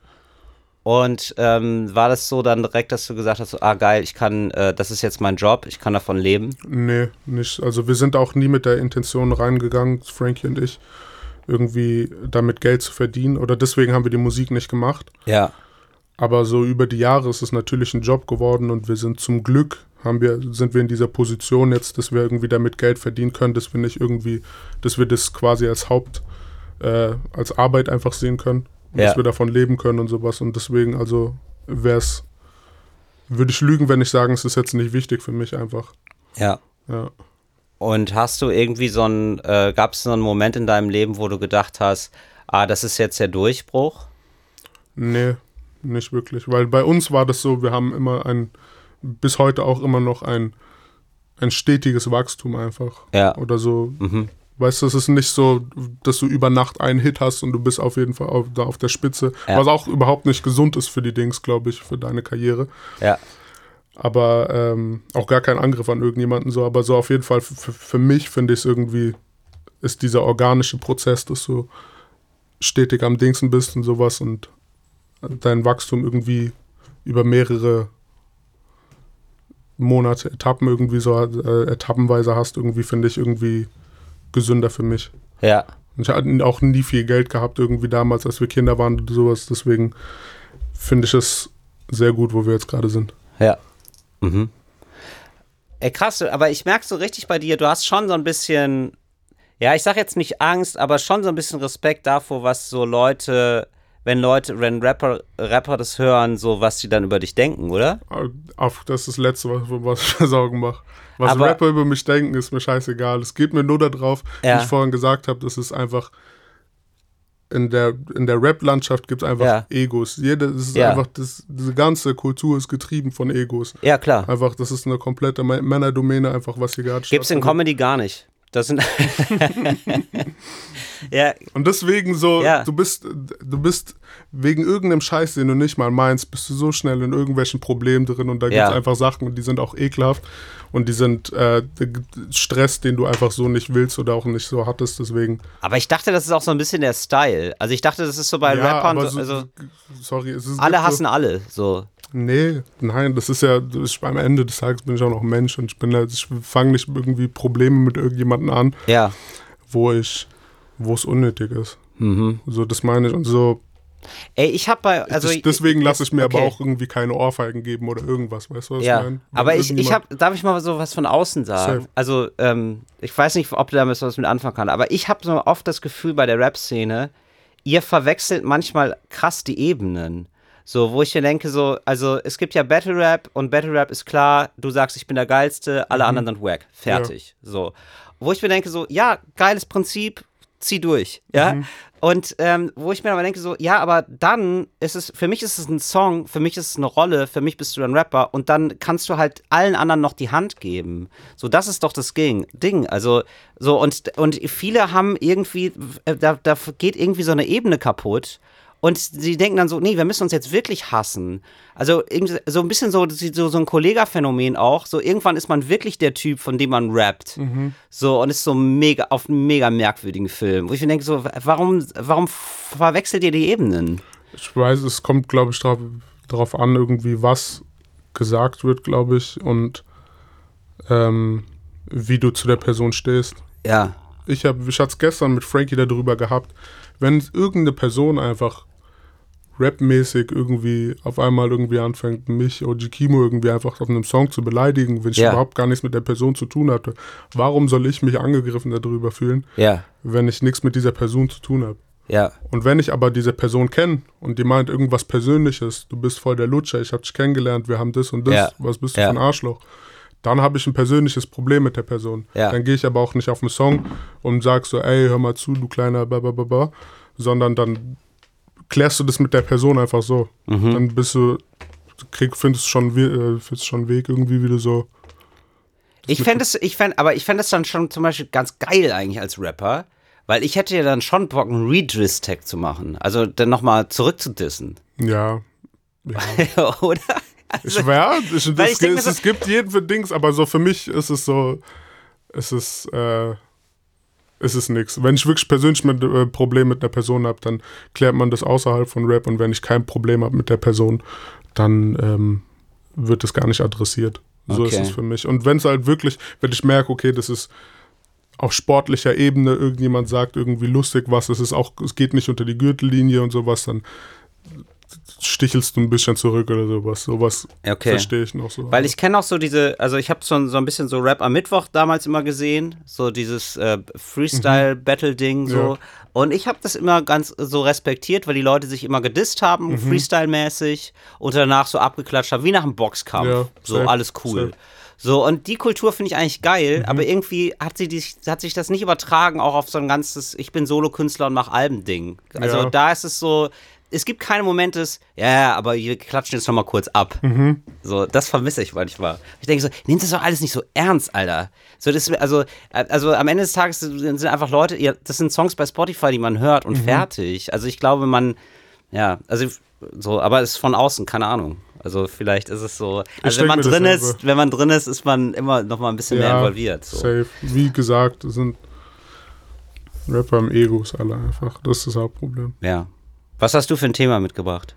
Und ähm, war das so dann direkt, dass du gesagt hast, so, ah geil, ich kann, äh, das ist jetzt mein Job, ich kann davon leben? Nee, nicht. Also wir sind auch nie mit der Intention reingegangen, Frankie und ich, irgendwie damit Geld zu verdienen. Oder deswegen haben wir die Musik nicht gemacht. Ja. Aber so über die Jahre ist es natürlich ein Job geworden und wir sind zum Glück, haben wir, sind wir in dieser Position jetzt, dass wir irgendwie damit Geld verdienen können, dass wir nicht irgendwie, dass wir das quasi als Haupt, äh, als Arbeit einfach sehen können. Ja. Dass wir davon leben können und sowas. Und deswegen, also wäre es, würde ich lügen, wenn ich sagen, es ist jetzt nicht wichtig für mich einfach. Ja. Ja. Und hast du irgendwie so einen, äh, gab es so einen Moment in deinem Leben, wo du gedacht hast, ah, das ist jetzt der Durchbruch? Nee, nicht wirklich. Weil bei uns war das so, wir haben immer ein, bis heute auch immer noch ein, ein stetiges Wachstum einfach. Ja. Oder so. Mhm. Weißt du, es ist nicht so, dass du über Nacht einen Hit hast und du bist auf jeden Fall auf, da auf der Spitze. Ja. Was auch überhaupt nicht gesund ist für die Dings, glaube ich, für deine Karriere. Ja. Aber ähm, auch gar kein Angriff an irgendjemanden so. Aber so auf jeden Fall für, mich finde ich es irgendwie, ist dieser organische Prozess, dass du stetig am Dingsen bist und sowas und dein Wachstum irgendwie über mehrere Monate, Etappen irgendwie so äh, etappenweise hast, irgendwie finde ich irgendwie gesünder für mich. Ja. Und ich hatte auch nie viel Geld gehabt, irgendwie damals, als wir Kinder waren oder sowas. Deswegen finde ich es sehr gut, wo wir jetzt gerade sind. Ja. Mhm. Ey, krass, aber ich merke so richtig bei dir, du hast schon so ein bisschen, ja, ich sag jetzt nicht Angst, aber schon so ein bisschen Respekt davor, was so Leute, wenn Leute, wenn Rapper, Rapper das hören, so was die dann über dich denken, oder? Auf, das ist das Letzte, was, was ich mir Sorgen mache. Was Aber- Rapper über mich denken, ist mir scheißegal. Es geht mir nur darauf, Ja. wie ich vorhin gesagt habe, dass es einfach in der, in der Rap-Landschaft gibt es einfach Ja. Egos. Jede, das ist Ja. einfach, das, diese ganze Kultur ist getrieben von Egos. Ja, klar. Einfach, das ist eine komplette Mä- Männerdomäne, einfach, was hier gerade Gibt's in stattfindet. Comedy gar nicht. Das sind. ja, Und deswegen so, Ja. du bist, du bist wegen irgendeinem Scheiß, den du nicht mal meinst, bist du so schnell in irgendwelchen Problemen drin und da Ja. gibt es einfach Sachen, die sind auch ekelhaft und die sind äh, Stress, den du einfach so nicht willst oder auch nicht so hattest, deswegen. aber ich dachte, das ist auch so ein bisschen der Style. Also ich dachte, das ist so bei ja, Rappern, so, also sorry, es ist alle hassen alle. So. Nee, nein, das ist ja, das ist, am Ende des Tages bin ich auch noch Mensch und ich bin halt, ich fange nicht irgendwie Probleme mit irgendjemandem an, Ja. wo ich, wo es unnötig ist. Mhm. So, das meine ich und so, Ey, ich hab bei. Also, das, deswegen lasse ich mir aber okay. auch irgendwie keine Ohrfeigen geben oder irgendwas, weißt du, was Ja, ich meine? Aber ich, ich habe, darf ich mal so was von außen sagen? Safe. Also, ähm, ich weiß nicht, ob du damit was mit anfangen kannst, aber ich habe so oft das Gefühl bei der Rap-Szene, ihr verwechselt manchmal krass die Ebenen. So, wo ich mir denke, so, also es gibt ja Battle Rap und Battle Rap ist klar, du sagst, ich bin der Geilste, alle anderen sind wack. Fertig. So. Wo ich mir denke, so, ja, geiles Prinzip, zieh durch. Ja. Und ähm, wo ich mir aber denke, so, ja, aber dann ist es, für mich ist es ein Song, für mich ist es eine Rolle, für mich bist du ein Rapper und dann kannst du halt allen anderen noch die Hand geben. So, das ist doch das Ding. Ding. Also, so, und, und viele haben irgendwie, äh, da, da geht irgendwie so eine Ebene kaputt. Und sie denken dann so, nee, wir müssen uns jetzt wirklich hassen. Also so ein bisschen so, so, so ein Kollegaphänomen auch. So irgendwann ist man wirklich der Typ, von dem man rappt. So und ist so mega auf einem mega merkwürdigen Film. Wo ich mir denke, so, warum, warum verwechselt ihr die Ebenen? Ich weiß, es kommt, glaube ich, darauf, darauf an, irgendwie, was gesagt wird, glaube ich, und ähm, wie du zu der Person stehst. Ja. Ich habe, ich hatte es gestern mit Frankie darüber gehabt, wenn irgendeine Person einfach rapmäßig irgendwie auf einmal irgendwie anfängt, mich OG Kimo irgendwie einfach auf einem Song zu beleidigen, wenn ich Ja. überhaupt gar nichts mit der Person zu tun hatte. Warum soll ich mich angegriffen darüber fühlen, Ja. wenn ich nichts mit dieser Person zu tun habe? Ja. Und wenn ich aber diese Person kenne und die meint irgendwas Persönliches, du bist voll der Lutscher, ich habe dich kennengelernt, wir haben das und das, Ja. was bist du für ein Arschloch? Dann habe ich ein persönliches Problem mit der Person. Ja. Dann gehe ich aber auch nicht auf einen Song und sag so, ey, hör mal zu, du kleiner Babababa, sondern dann klärst du das mit der Person einfach so. Mhm. Dann bist du, krieg, findest schon, äh, findest schon einen Weg irgendwie, wie du so. Ich fände es, ich fänd, aber ich fände es dann schon zum Beispiel ganz geil eigentlich als Rapper, weil ich hätte ja dann schon Bock, einen Redriss-Tag zu machen. Also dann nochmal zurückzudissen. Ja. ja. Oder? Also, Ich, ja, ich, das, ich es, so- es gibt jeden für Dings, aber so für mich ist es so, es ist, äh, es ist nix. Wenn ich wirklich persönlich mit äh, Problem mit einer Person habe, dann klärt man das außerhalb von Rap und wenn ich kein Problem habe mit der Person, dann ähm, wird das gar nicht adressiert. So Okay. ist es für mich. Und wenn es halt wirklich, wenn ich merke, okay, das ist auf sportlicher Ebene, irgendjemand sagt irgendwie lustig was, es ist auch, es geht nicht unter die Gürtellinie und sowas, dann stichelst du ein bisschen zurück oder sowas. Sowas Okay. verstehe ich noch so. Weil ich kenne auch so diese, also ich habe so, so ein bisschen so Rap am Mittwoch damals immer gesehen, so dieses äh, Freestyle-Battle-Ding so. Ja. Und ich habe das immer ganz so respektiert, weil die Leute sich immer gedisst haben, Mhm. Freestyle-mäßig und danach so abgeklatscht haben, wie nach einem Boxkampf. Ja, so, safe, alles cool. safe. Mhm. So, und die Kultur finde ich eigentlich geil, aber irgendwie hat, sie die, hat sich das nicht übertragen, auch auf so ein ganzes, ich bin Solokünstler und mach Alben-Ding. Also Ja. da ist es so, es gibt keine Momente, ja, ja, aber wir klatschen jetzt nochmal kurz ab. Mhm. So, das vermisse ich manchmal. Ich denke so, nehmt das doch alles nicht so ernst, Alter. So, das, also, also am Ende des Tages sind einfach Leute, das sind Songs bei Spotify, die man hört Mhm. und fertig. Also ich glaube, man, ja, also so, aber es ist von außen, keine Ahnung. Also vielleicht ist es so, also wenn man drin ist, wenn man drin ist, ist man immer noch mal ein bisschen mehr involviert. So. Safe. Wie gesagt, es sind Rapper im Egos alle einfach. Das ist das Hauptproblem. Ja. Was hast du für ein Thema mitgebracht?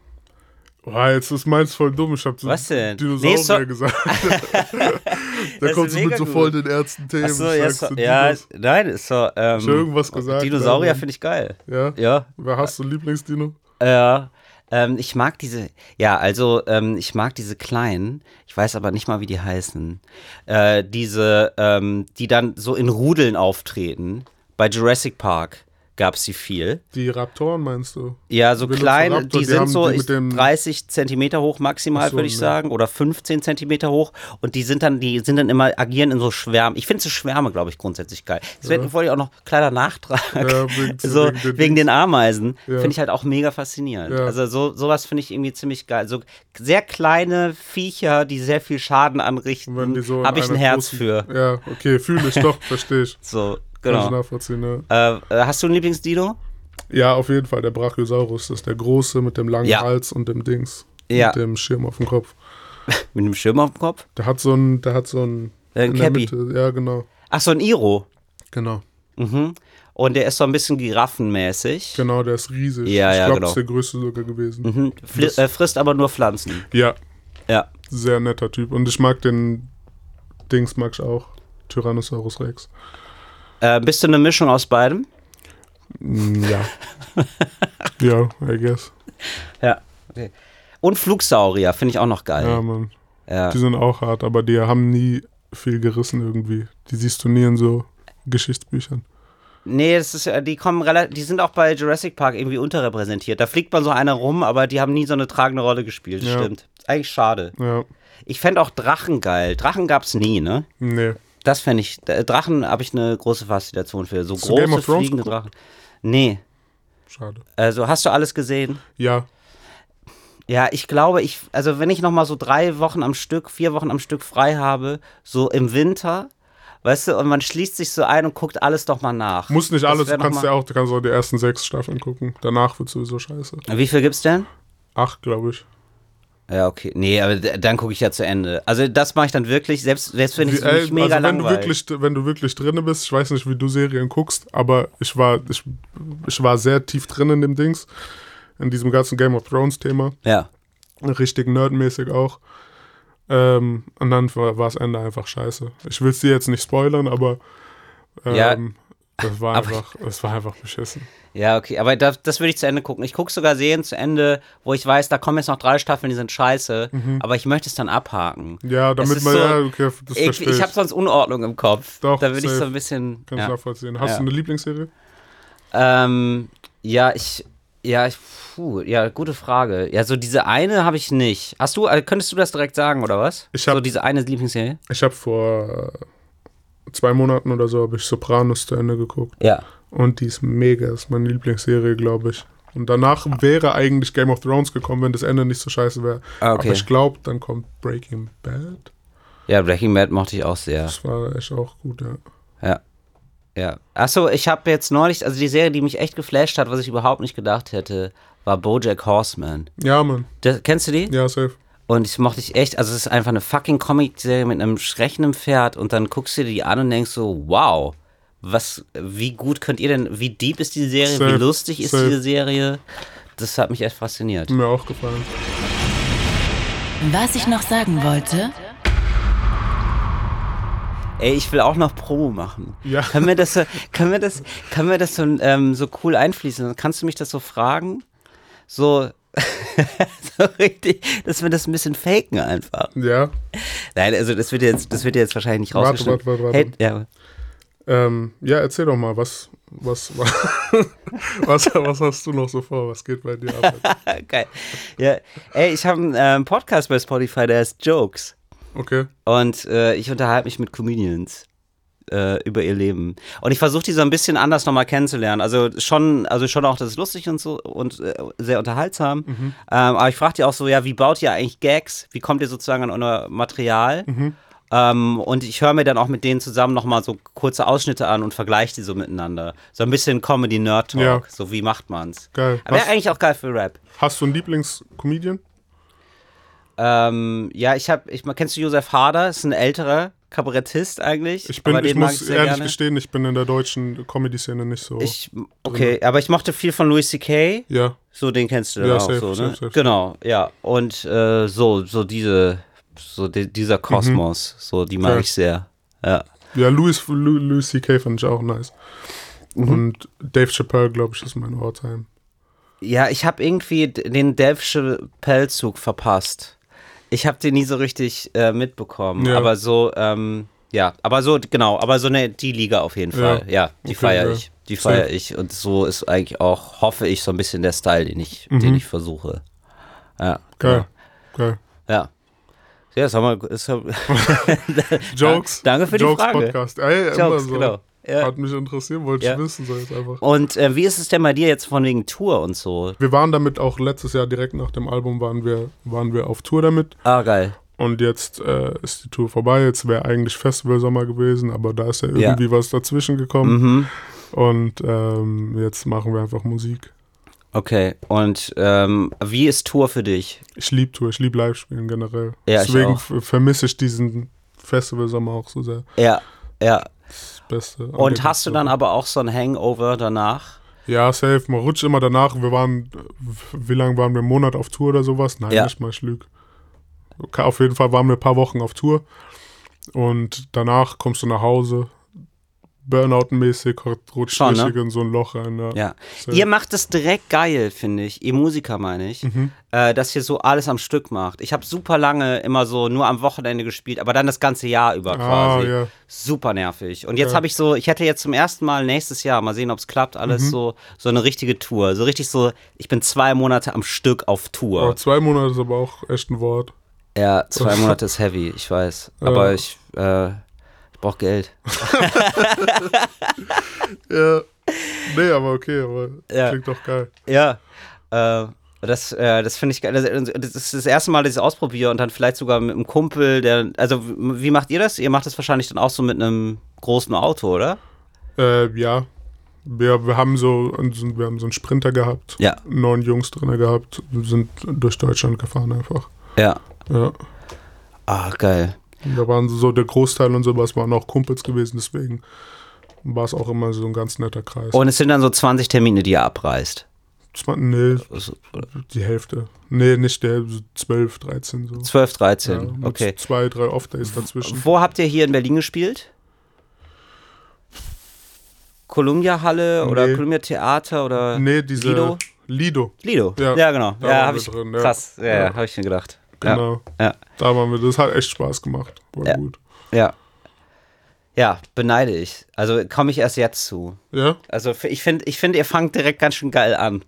Boah, jetzt ist meins voll dumm. Ich hab so Was denn? Dinosaurier Nee, so- gesagt. da kommst du mit so voll den ernsten Themen. Achso, Ich ja, so, ja, nein, ist so. Ähm, Hast du irgendwas gesagt? Dinosaurier Ja, finde ich geil. Ja? Ja. Wer hast du Lieblingsdino? Ja. Ähm, ich mag diese, ja, also ähm, ich mag diese kleinen, ich weiß aber nicht mal, wie die heißen, äh, diese, ähm, die dann so in Rudeln auftreten. Bei Jurassic Park gab es die viel. Die Raptoren meinst du? Ja, so klein, Velociraptor, die die sind so die mit ich, dem- 30 Zentimeter hoch maximal, so, würde ich ne. sagen, oder 15 Zentimeter hoch. Und die sind dann, die sind dann immer agieren in so Schwärmen. Ich finde so Schwärme, glaube ich, grundsätzlich geil. Das ja. wollte ich auch noch kleiner Nachtrag. Ja, wegen- so wegen den wegen den Ameisen Ja. finde ich halt auch mega faszinierend. Ja. Also so sowas finde ich irgendwie ziemlich geil. So sehr kleine Viecher, die sehr viel Schaden anrichten, so habe ich ein Herz großen- für. Ja, okay, fühle ich doch, verstehe ich. So Kann ich genau. nachvollziehen, ja. Äh, äh, hast du ein Lieblingsdino? Ja, auf jeden Fall, der Brachiosaurus. Das ist der große mit dem langen Ja. Hals und dem Dings. Ja. Mit dem Schirm auf dem Kopf. Mit einem Schirm auf dem Kopf? Der hat so ein, der hat so ein. Äh, ein Cappy. Ja, genau. Ach so, ein Iro. Genau. Mhm. Und der ist so ein bisschen giraffenmäßig. Genau, der ist riesig. Ja, ich ja, glaube, genau. das ist der größte sogar gewesen. Mhm. Fli äh, frisst aber nur Pflanzen. Ja, Ja. sehr netter Typ. Und ich mag den Dings, mag ich auch. Tyrannosaurus Rex. Äh, bist du eine Mischung aus beidem? Mm, Ja. ja, I guess. Ja. Okay. Und Flugsaurier finde ich auch noch geil. Ja, Mann. Ja. Die sind auch hart, aber die haben nie viel gerissen irgendwie. Die siehst du nie in so Geschichtsbüchern. Nee, das ist ja, die kommen relativ, die sind auch bei Jurassic Park irgendwie unterrepräsentiert. Da fliegt man so einer rum, aber die haben nie so eine tragende Rolle gespielt. Ja. Stimmt. Eigentlich schade. Ja, Ich fände auch Drachen geil. Drachen gab's nie, ne? nee. Das fände ich. Drachen habe ich eine große Faszination für. So Hast große fliegende? Drachen. Nee. Schade. Also hast du alles gesehen? Ja, Ja, ich glaube, ich, also wenn ich noch mal so drei Wochen am Stück, vier Wochen am Stück frei habe, so im Winter, Weißt du, und man schließt sich so ein und guckt alles doch mal nach. Muss nicht alles, du kannst ja auch, du kannst auch die ersten sechs Staffeln gucken. Danach wird sowieso scheiße. Wie viel gibt's denn? Acht, glaube ich. Ja, okay. Nee, aber dann gucke ich ja zu Ende. Also das mache ich dann wirklich, selbst, selbst wenn ich Wie- mich ey, mega also wenn du wirklich, wenn du wirklich drinne bist, ich weiß nicht, wie du Serien guckst, aber ich war, ich, ich war sehr tief drin in dem Dings, in diesem ganzen Game of Thrones Thema, Ja. richtig nerdmäßig auch. Ähm, und dann war war das Ende einfach scheiße. Ich will es dir jetzt nicht spoilern, aber ähm, Ja. das war Aber- einfach, das war einfach beschissen. Ja, okay, aber das, das würde ich zu Ende gucken. Ich gucke sogar Serien zu Ende, wo ich weiß, da kommen jetzt noch drei Staffeln, die sind scheiße, aber ich möchte es dann abhaken. Ja, damit man, so- ja, okay, das Ich, verstehe ich ich. habe sonst Unordnung im Kopf. Doch, da will ich so ein bisschen. Kann ich Ja. nachvollziehen. Hast Ja. du eine Lieblingsserie? Ähm, ja, ich. Ja, ich, puh, ja, gute Frage. Ja, so diese eine habe ich nicht. Hast du, äh, könntest du das direkt sagen, oder was? Ich hab- so diese eine Lieblingsserie? Ich habe vor äh, zwei Monaten oder so habe ich Sopranos zu Ende geguckt. Ja. Und die ist mega, ist meine Lieblingsserie, glaube ich. Und danach wäre eigentlich Game of Thrones gekommen, wenn das Ende nicht so scheiße wäre. Ah, okay. Aber ich glaube, dann kommt Breaking Bad. Ja, Breaking Bad mochte ich auch sehr. Das war echt auch gut, ja. Ja. Ja. Achso, ich habe jetzt neulich, also die Serie, die mich echt geflasht hat, was ich überhaupt nicht gedacht hätte, war Bojack Horseman. Ja, Mann. Das, kennst du die? Ja, safe. Und ich mochte ich echt, also es ist einfach eine fucking Comic-Serie mit einem sprechenden Pferd und dann guckst du dir die an und denkst so, wow, was, wie gut könnt ihr denn, wie deep ist die Serie, Safe, wie lustig ist safe. diese Serie? Das hat mich echt fasziniert. Mir auch gefallen. Was ich noch sagen wollte, Ey, ich will auch noch Promo machen. Ja. Können wir das so, können wir das, können wir das so, ähm, so cool einfließen? Dann kannst du mich das so fragen? So, so richtig, dass wir das ein bisschen faken einfach. Ja. Nein, also das wird jetzt, das wird jetzt wahrscheinlich nicht Warte, rausgeschnitten. warte, warte, warte. Hey, ja. Ähm, ja, erzähl doch mal, was, was, was, was hast du noch so vor? Was geht bei dir ab? Geil. Ja, ey, ich habe einen ähm, Podcast bei Spotify, der heißt Jokes. Okay. Und äh, ich unterhalte mich mit Comedians äh, über ihr Leben. Und ich versuche die so ein bisschen anders nochmal kennenzulernen. Also schon, also schon auch, das ist lustig und so und äh, sehr unterhaltsam. Ähm, aber ich frage die auch so, ja, wie baut ihr eigentlich Gags? Wie kommt ihr sozusagen an euer Material? Ähm, und ich höre mir dann auch mit denen zusammen nochmal so kurze Ausschnitte an und vergleiche die so miteinander. So ein bisschen Comedy-Nerd-Talk. Ja. So wie macht man's? Geil. Aber wäre eigentlich auch geil für Rap. hast du einen Lieblingscomedian? Ähm, ja, ich habe, ich, kennst du Josef Hader? Ist ein älterer Kabarettist eigentlich. Ich bin, ich muss sehr ehrlich gerne. gestehen, ich bin in der deutschen Comedy-Szene nicht so. Ich, okay, aber ich mochte viel von Louis C.K. ja, So, den kennst du dann Ja, auch safe, so, ne? safe, safe. Genau, ja. Und äh, so, so diese, so di dieser Kosmos, so, die mag Mhm. Okay. ich sehr. Ja. ja, Louis, Lou- Louis C.K. fand ich auch nice. Mhm. Und Dave Chappelle, glaube ich, ist mein Alltime. Ja, ich habe irgendwie den Delfsche Pelzug verpasst. Ich habe den nie so richtig äh, mitbekommen. Ja. Aber so, ähm, ja, aber so, genau, aber so eine, die Liga auf jeden Fall. Ja, die Okay, feiere ja. ich. Die feiere ich. Und so ist eigentlich auch, hoffe ich, so ein bisschen der Style, den ich, Mhm. den ich versuche. Ja. Geil, geil. Ja. Ja, das haben wir. Das haben, Jokes. danke für die Jokes Frage. Podcast. Ey, Jokes, so. genau. Ja. Hat mich interessiert, wollte Ja. ich wissen, so jetzt einfach. Und äh, wie ist es denn bei dir jetzt von wegen Tour und so? Wir waren damit auch letztes Jahr direkt nach dem Album waren wir, waren wir auf Tour damit. Ah, geil. Und jetzt äh, ist die Tour vorbei. Jetzt wäre eigentlich Festivalsommer gewesen, aber da ist ja irgendwie was dazwischen gekommen. Mhm. Und ähm, jetzt machen wir einfach Musik. Okay. Und ähm, wie ist Tour für dich? Ich liebe Tour, ich liebe Live-Spielen generell. Ja, Deswegen vermisse ich diesen Festivalsommer auch so sehr. Ja, ja. Das Beste. Und hast du dann aber auch so ein Hangover danach? Ja, safe. Man rutscht immer danach. Wir waren, wie lange waren wir? Einen Monat auf Tour oder sowas? Nein, Ja. nicht mal, ich lüge. Okay, Auf jeden Fall waren wir ein paar Wochen auf Tour. Und danach kommst du nach Hause, Burnout-mäßig, rutscht Schon, ne? in so ein Loch rein. Ja. Ja. Ihr macht es direkt geil, finde ich. Ihr Musiker, meine ich. Mhm. Äh, dass ihr so alles am Stück macht. Ich habe super lange immer so nur am Wochenende gespielt, aber dann das ganze Jahr über Ah, quasi. ja. Super nervig. Und jetzt Ja. habe ich so, ich hätte jetzt zum ersten Mal nächstes Jahr, mal sehen, ob es klappt, alles Mhm. so, so eine richtige Tour. So richtig so, ich bin zwei Monate am Stück auf Tour. Aber zwei Monate ist aber auch echt ein Wort. Ja, zwei Monate ist heavy, ich weiß. Aber ich, äh, ich brauche Geld. Ja. Nee, aber okay, aber Ja. klingt doch geil. Ja. Äh, Das, äh, das finde ich geil. Das, das ist das erste Mal, dass ich es ausprobiere und dann vielleicht sogar mit einem Kumpel, der. Also, wie macht ihr das? Ihr macht das wahrscheinlich dann auch so mit einem großen Auto, oder? Äh, ja. Wir, wir haben so wir haben so einen Sprinter gehabt, Ja. neun Jungs drin gehabt, wir sind durch Deutschland gefahren einfach. Ja. Ja. Ah, geil. Da waren so der Großteil und sowas waren auch Kumpels gewesen, deswegen war es auch immer so ein ganz netter Kreis. Und es sind dann so 20 Termine, die ihr abreißt. War, nee, Also, die Hälfte. Nee, nicht der, so 12, 13 so. 12, Ja, 13. mit okay. Zwei, drei Off-Days dazwischen. Wo habt ihr hier in Berlin gespielt? Columbia Halle oder Nee. Columbia Theater oder Nee, diese Lido? Lido, Lido? Ja, Ja, genau. da Ja, habe ich drin, ja. krass. Ja, ja. Ja. habe ich mir gedacht. Genau. Ja. Da waren wir, das hat echt Spaß gemacht. War Ja. gut. Ja. Ja, beneide ich. Also komme ich erst jetzt zu. Ja, Also ich finde, ich find, ihr fangt direkt ganz schön geil an.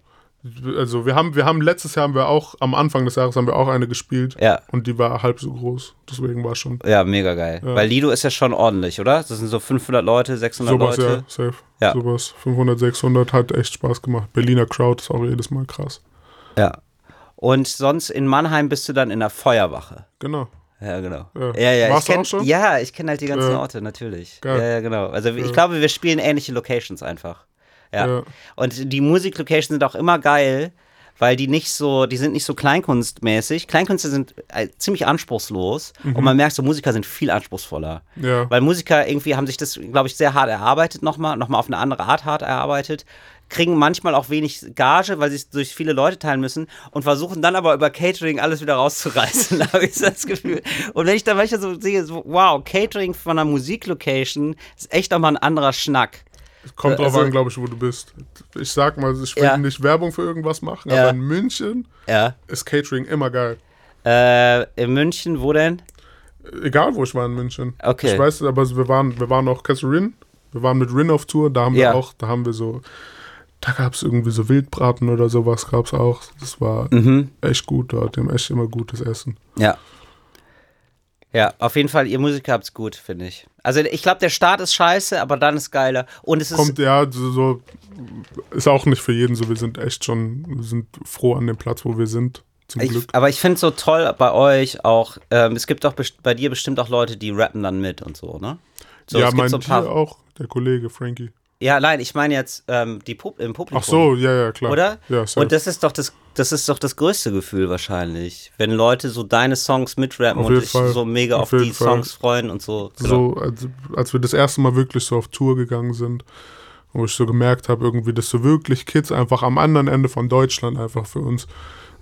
also wir haben, wir haben letztes Jahr haben wir auch, am Anfang des Jahres haben wir auch eine gespielt Ja. und die war halb so groß. Deswegen war schon Ja, mega geil. Ja. Weil Lido ist ja schon ordentlich, oder? Das sind so 500 Leute, 600 sowas, ja, Leute. safe. Ja. Sowas, 500, 600 hat echt Spaß gemacht. Berliner Crowd ist auch jedes Mal krass. Ja. Und sonst in Mannheim bist du dann in der Feuerwache. Genau. Ja, genau. Ja. Ja, ja, Warst ich du auch kenn, schon? Ja, ich kenne halt die ganzen Ja. Orte, natürlich. Geil. Ja, ja, genau. Also ich Ja. glaube, wir spielen ähnliche Locations einfach. Ja. Ja. Und die Musiklocations sind auch immer geil, weil die nicht so, die sind nicht so kleinkunstmäßig. Kleinkünste sind äh, ziemlich anspruchslos Mhm. und man merkt, so Musiker sind viel anspruchsvoller. Ja. Weil Musiker irgendwie haben sich das, glaube ich, sehr hart erarbeitet nochmal, nochmal auf eine andere Art hart erarbeitet, kriegen manchmal auch wenig Gage, weil sie es durch viele Leute teilen müssen und versuchen dann aber über Catering alles wieder rauszureißen, habe ich das Gefühl. Und wenn ich dann manchmal so sehe, so, wow, Catering von einer Musiklocation ist echt nochmal ein anderer Schnack. Kommt drauf also- an, glaube ich, wo du bist. Ich sag mal, ich will Ja. nicht Werbung für irgendwas machen, Ja. aber in München Ja. ist Catering immer geil. Äh, in München, wo denn? Egal, wo ich war in München. Okay. Ich weiß, aber wir waren, wir waren auch Rin? Wir waren mit Rin auf Tour, da haben wir auch, da haben wir so, da gab es irgendwie so Wildbraten oder sowas, gab es auch. Das war Mhm. echt gut dort, die haben echt immer gutes Essen. Ja. Ja, auf jeden Fall, ihr Musiker habt's gut, finde ich. Also ich glaube, der Start ist scheiße, aber dann ist geiler. Und es ist. Kommt ja, so, so, ist auch nicht für jeden so, wir sind echt schon, wir sind froh an dem Platz, wo wir sind, zum Ich, Glück. aber ich finde es so toll bei euch auch, ähm, es gibt auch best- bei dir bestimmt auch Leute, die rappen dann mit und so, ne? So, ja, es mein so paar, auch, der Kollege Frankie. Ja, nein, ich meine jetzt ähm, die Pub im Publikum. Ach so, ja, ja, klar. Oder? Ja, safe. und das ist doch das, das ist doch das größte Gefühl wahrscheinlich, wenn Leute so deine Songs mitrappen und sich so mega auf, Auf die Fall. Songs freuen und so. Genau. so, als, als wir das erste Mal wirklich so auf Tour gegangen sind, wo ich so gemerkt habe, irgendwie, dass so wirklich Kids einfach am anderen Ende von Deutschland einfach für uns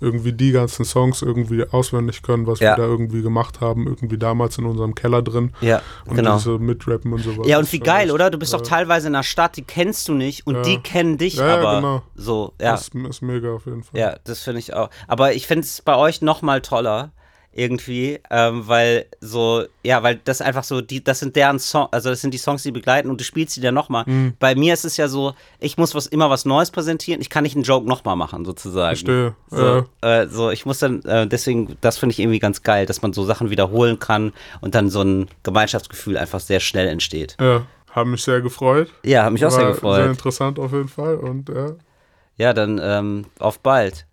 irgendwie die ganzen Songs irgendwie auswendig können, was Ja. wir da irgendwie gemacht haben, irgendwie damals in unserem Keller drin Ja, und genau. diese mitrappen und sowas. Ja, und wie geil, echt, oder? Du bist doch äh, teilweise in einer Stadt, die kennst du nicht und Ja. die kennen dich Ja, ja, aber genau. so. Ja, Das ist mega auf jeden Fall. ja, das finde ich auch. Aber ich finde es bei euch noch mal toller irgendwie, ähm, weil so, ja, weil das einfach so, die, das sind deren Songs, also das sind die Songs, die begleiten und du spielst sie dann nochmal. Mhm. Bei mir ist es ja so, ich muss was immer was Neues präsentieren, ich kann nicht einen Joke nochmal machen, sozusagen. Verstehe. So, äh, so, ich muss dann, äh, deswegen, das finde ich irgendwie ganz geil, dass man so Sachen wiederholen kann und dann so ein Gemeinschaftsgefühl einfach sehr schnell entsteht. Ja, haben mich sehr gefreut. Ja, hat mich auch War sehr Sehr gefreut. interessant auf jeden Fall und ja. Ja, dann ähm, auf bald.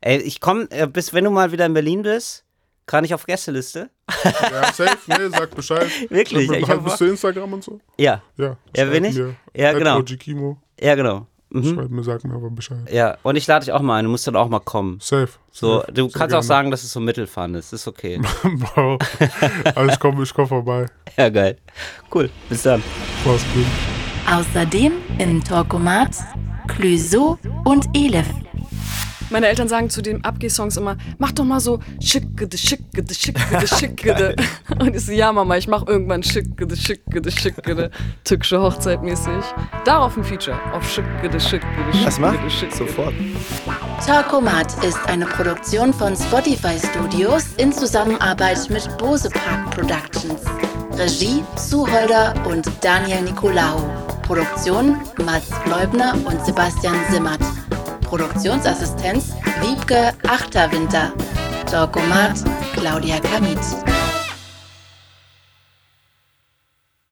Ey, ich komme, äh, bis wenn du mal wieder in Berlin bist, kann ich auf Gästeliste. Ja, safe, nee, sag Bescheid. Wirklich, mir- ich hab- bist du Instagram und so? Ja, Ja. Ja, bin ich? Mir. Ja, genau. Ojikimo. ja, genau. Mhm. Schreib mir, sag mir aber Bescheid. Ja, und ich lade dich auch mal ein, du musst dann auch mal kommen. Safe. So, safe. du Sehr kannst auch sagen, dass es so Mittelfun ist, ist okay. Bro. Also ich komme ich komm vorbei. ja, geil. Cool, bis dann. Mach's gut. Außerdem in Torkomat, Clüso und Elif. Meine Eltern sagen zu den Abgeh-Songs immer, mach doch mal so schickede, schickede, schickede, schickede. Und ich so, ja Mama, ich mach irgendwann schickede, schickede, schickede. Türkische Hochzeit mäßig. Darauf ein Feature. Auf schickede, schickede, schickede, schickede. Talkomat ist eine Produktion von Spotify Studios in Zusammenarbeit mit Bose Park Productions. Regie Suholder und Daniel Nicolaou. Produktion Mats Leubner und Sebastian Simmert. Produktionsassistenz Wiebke Achterwinter. Talkomat Claudia Kamit.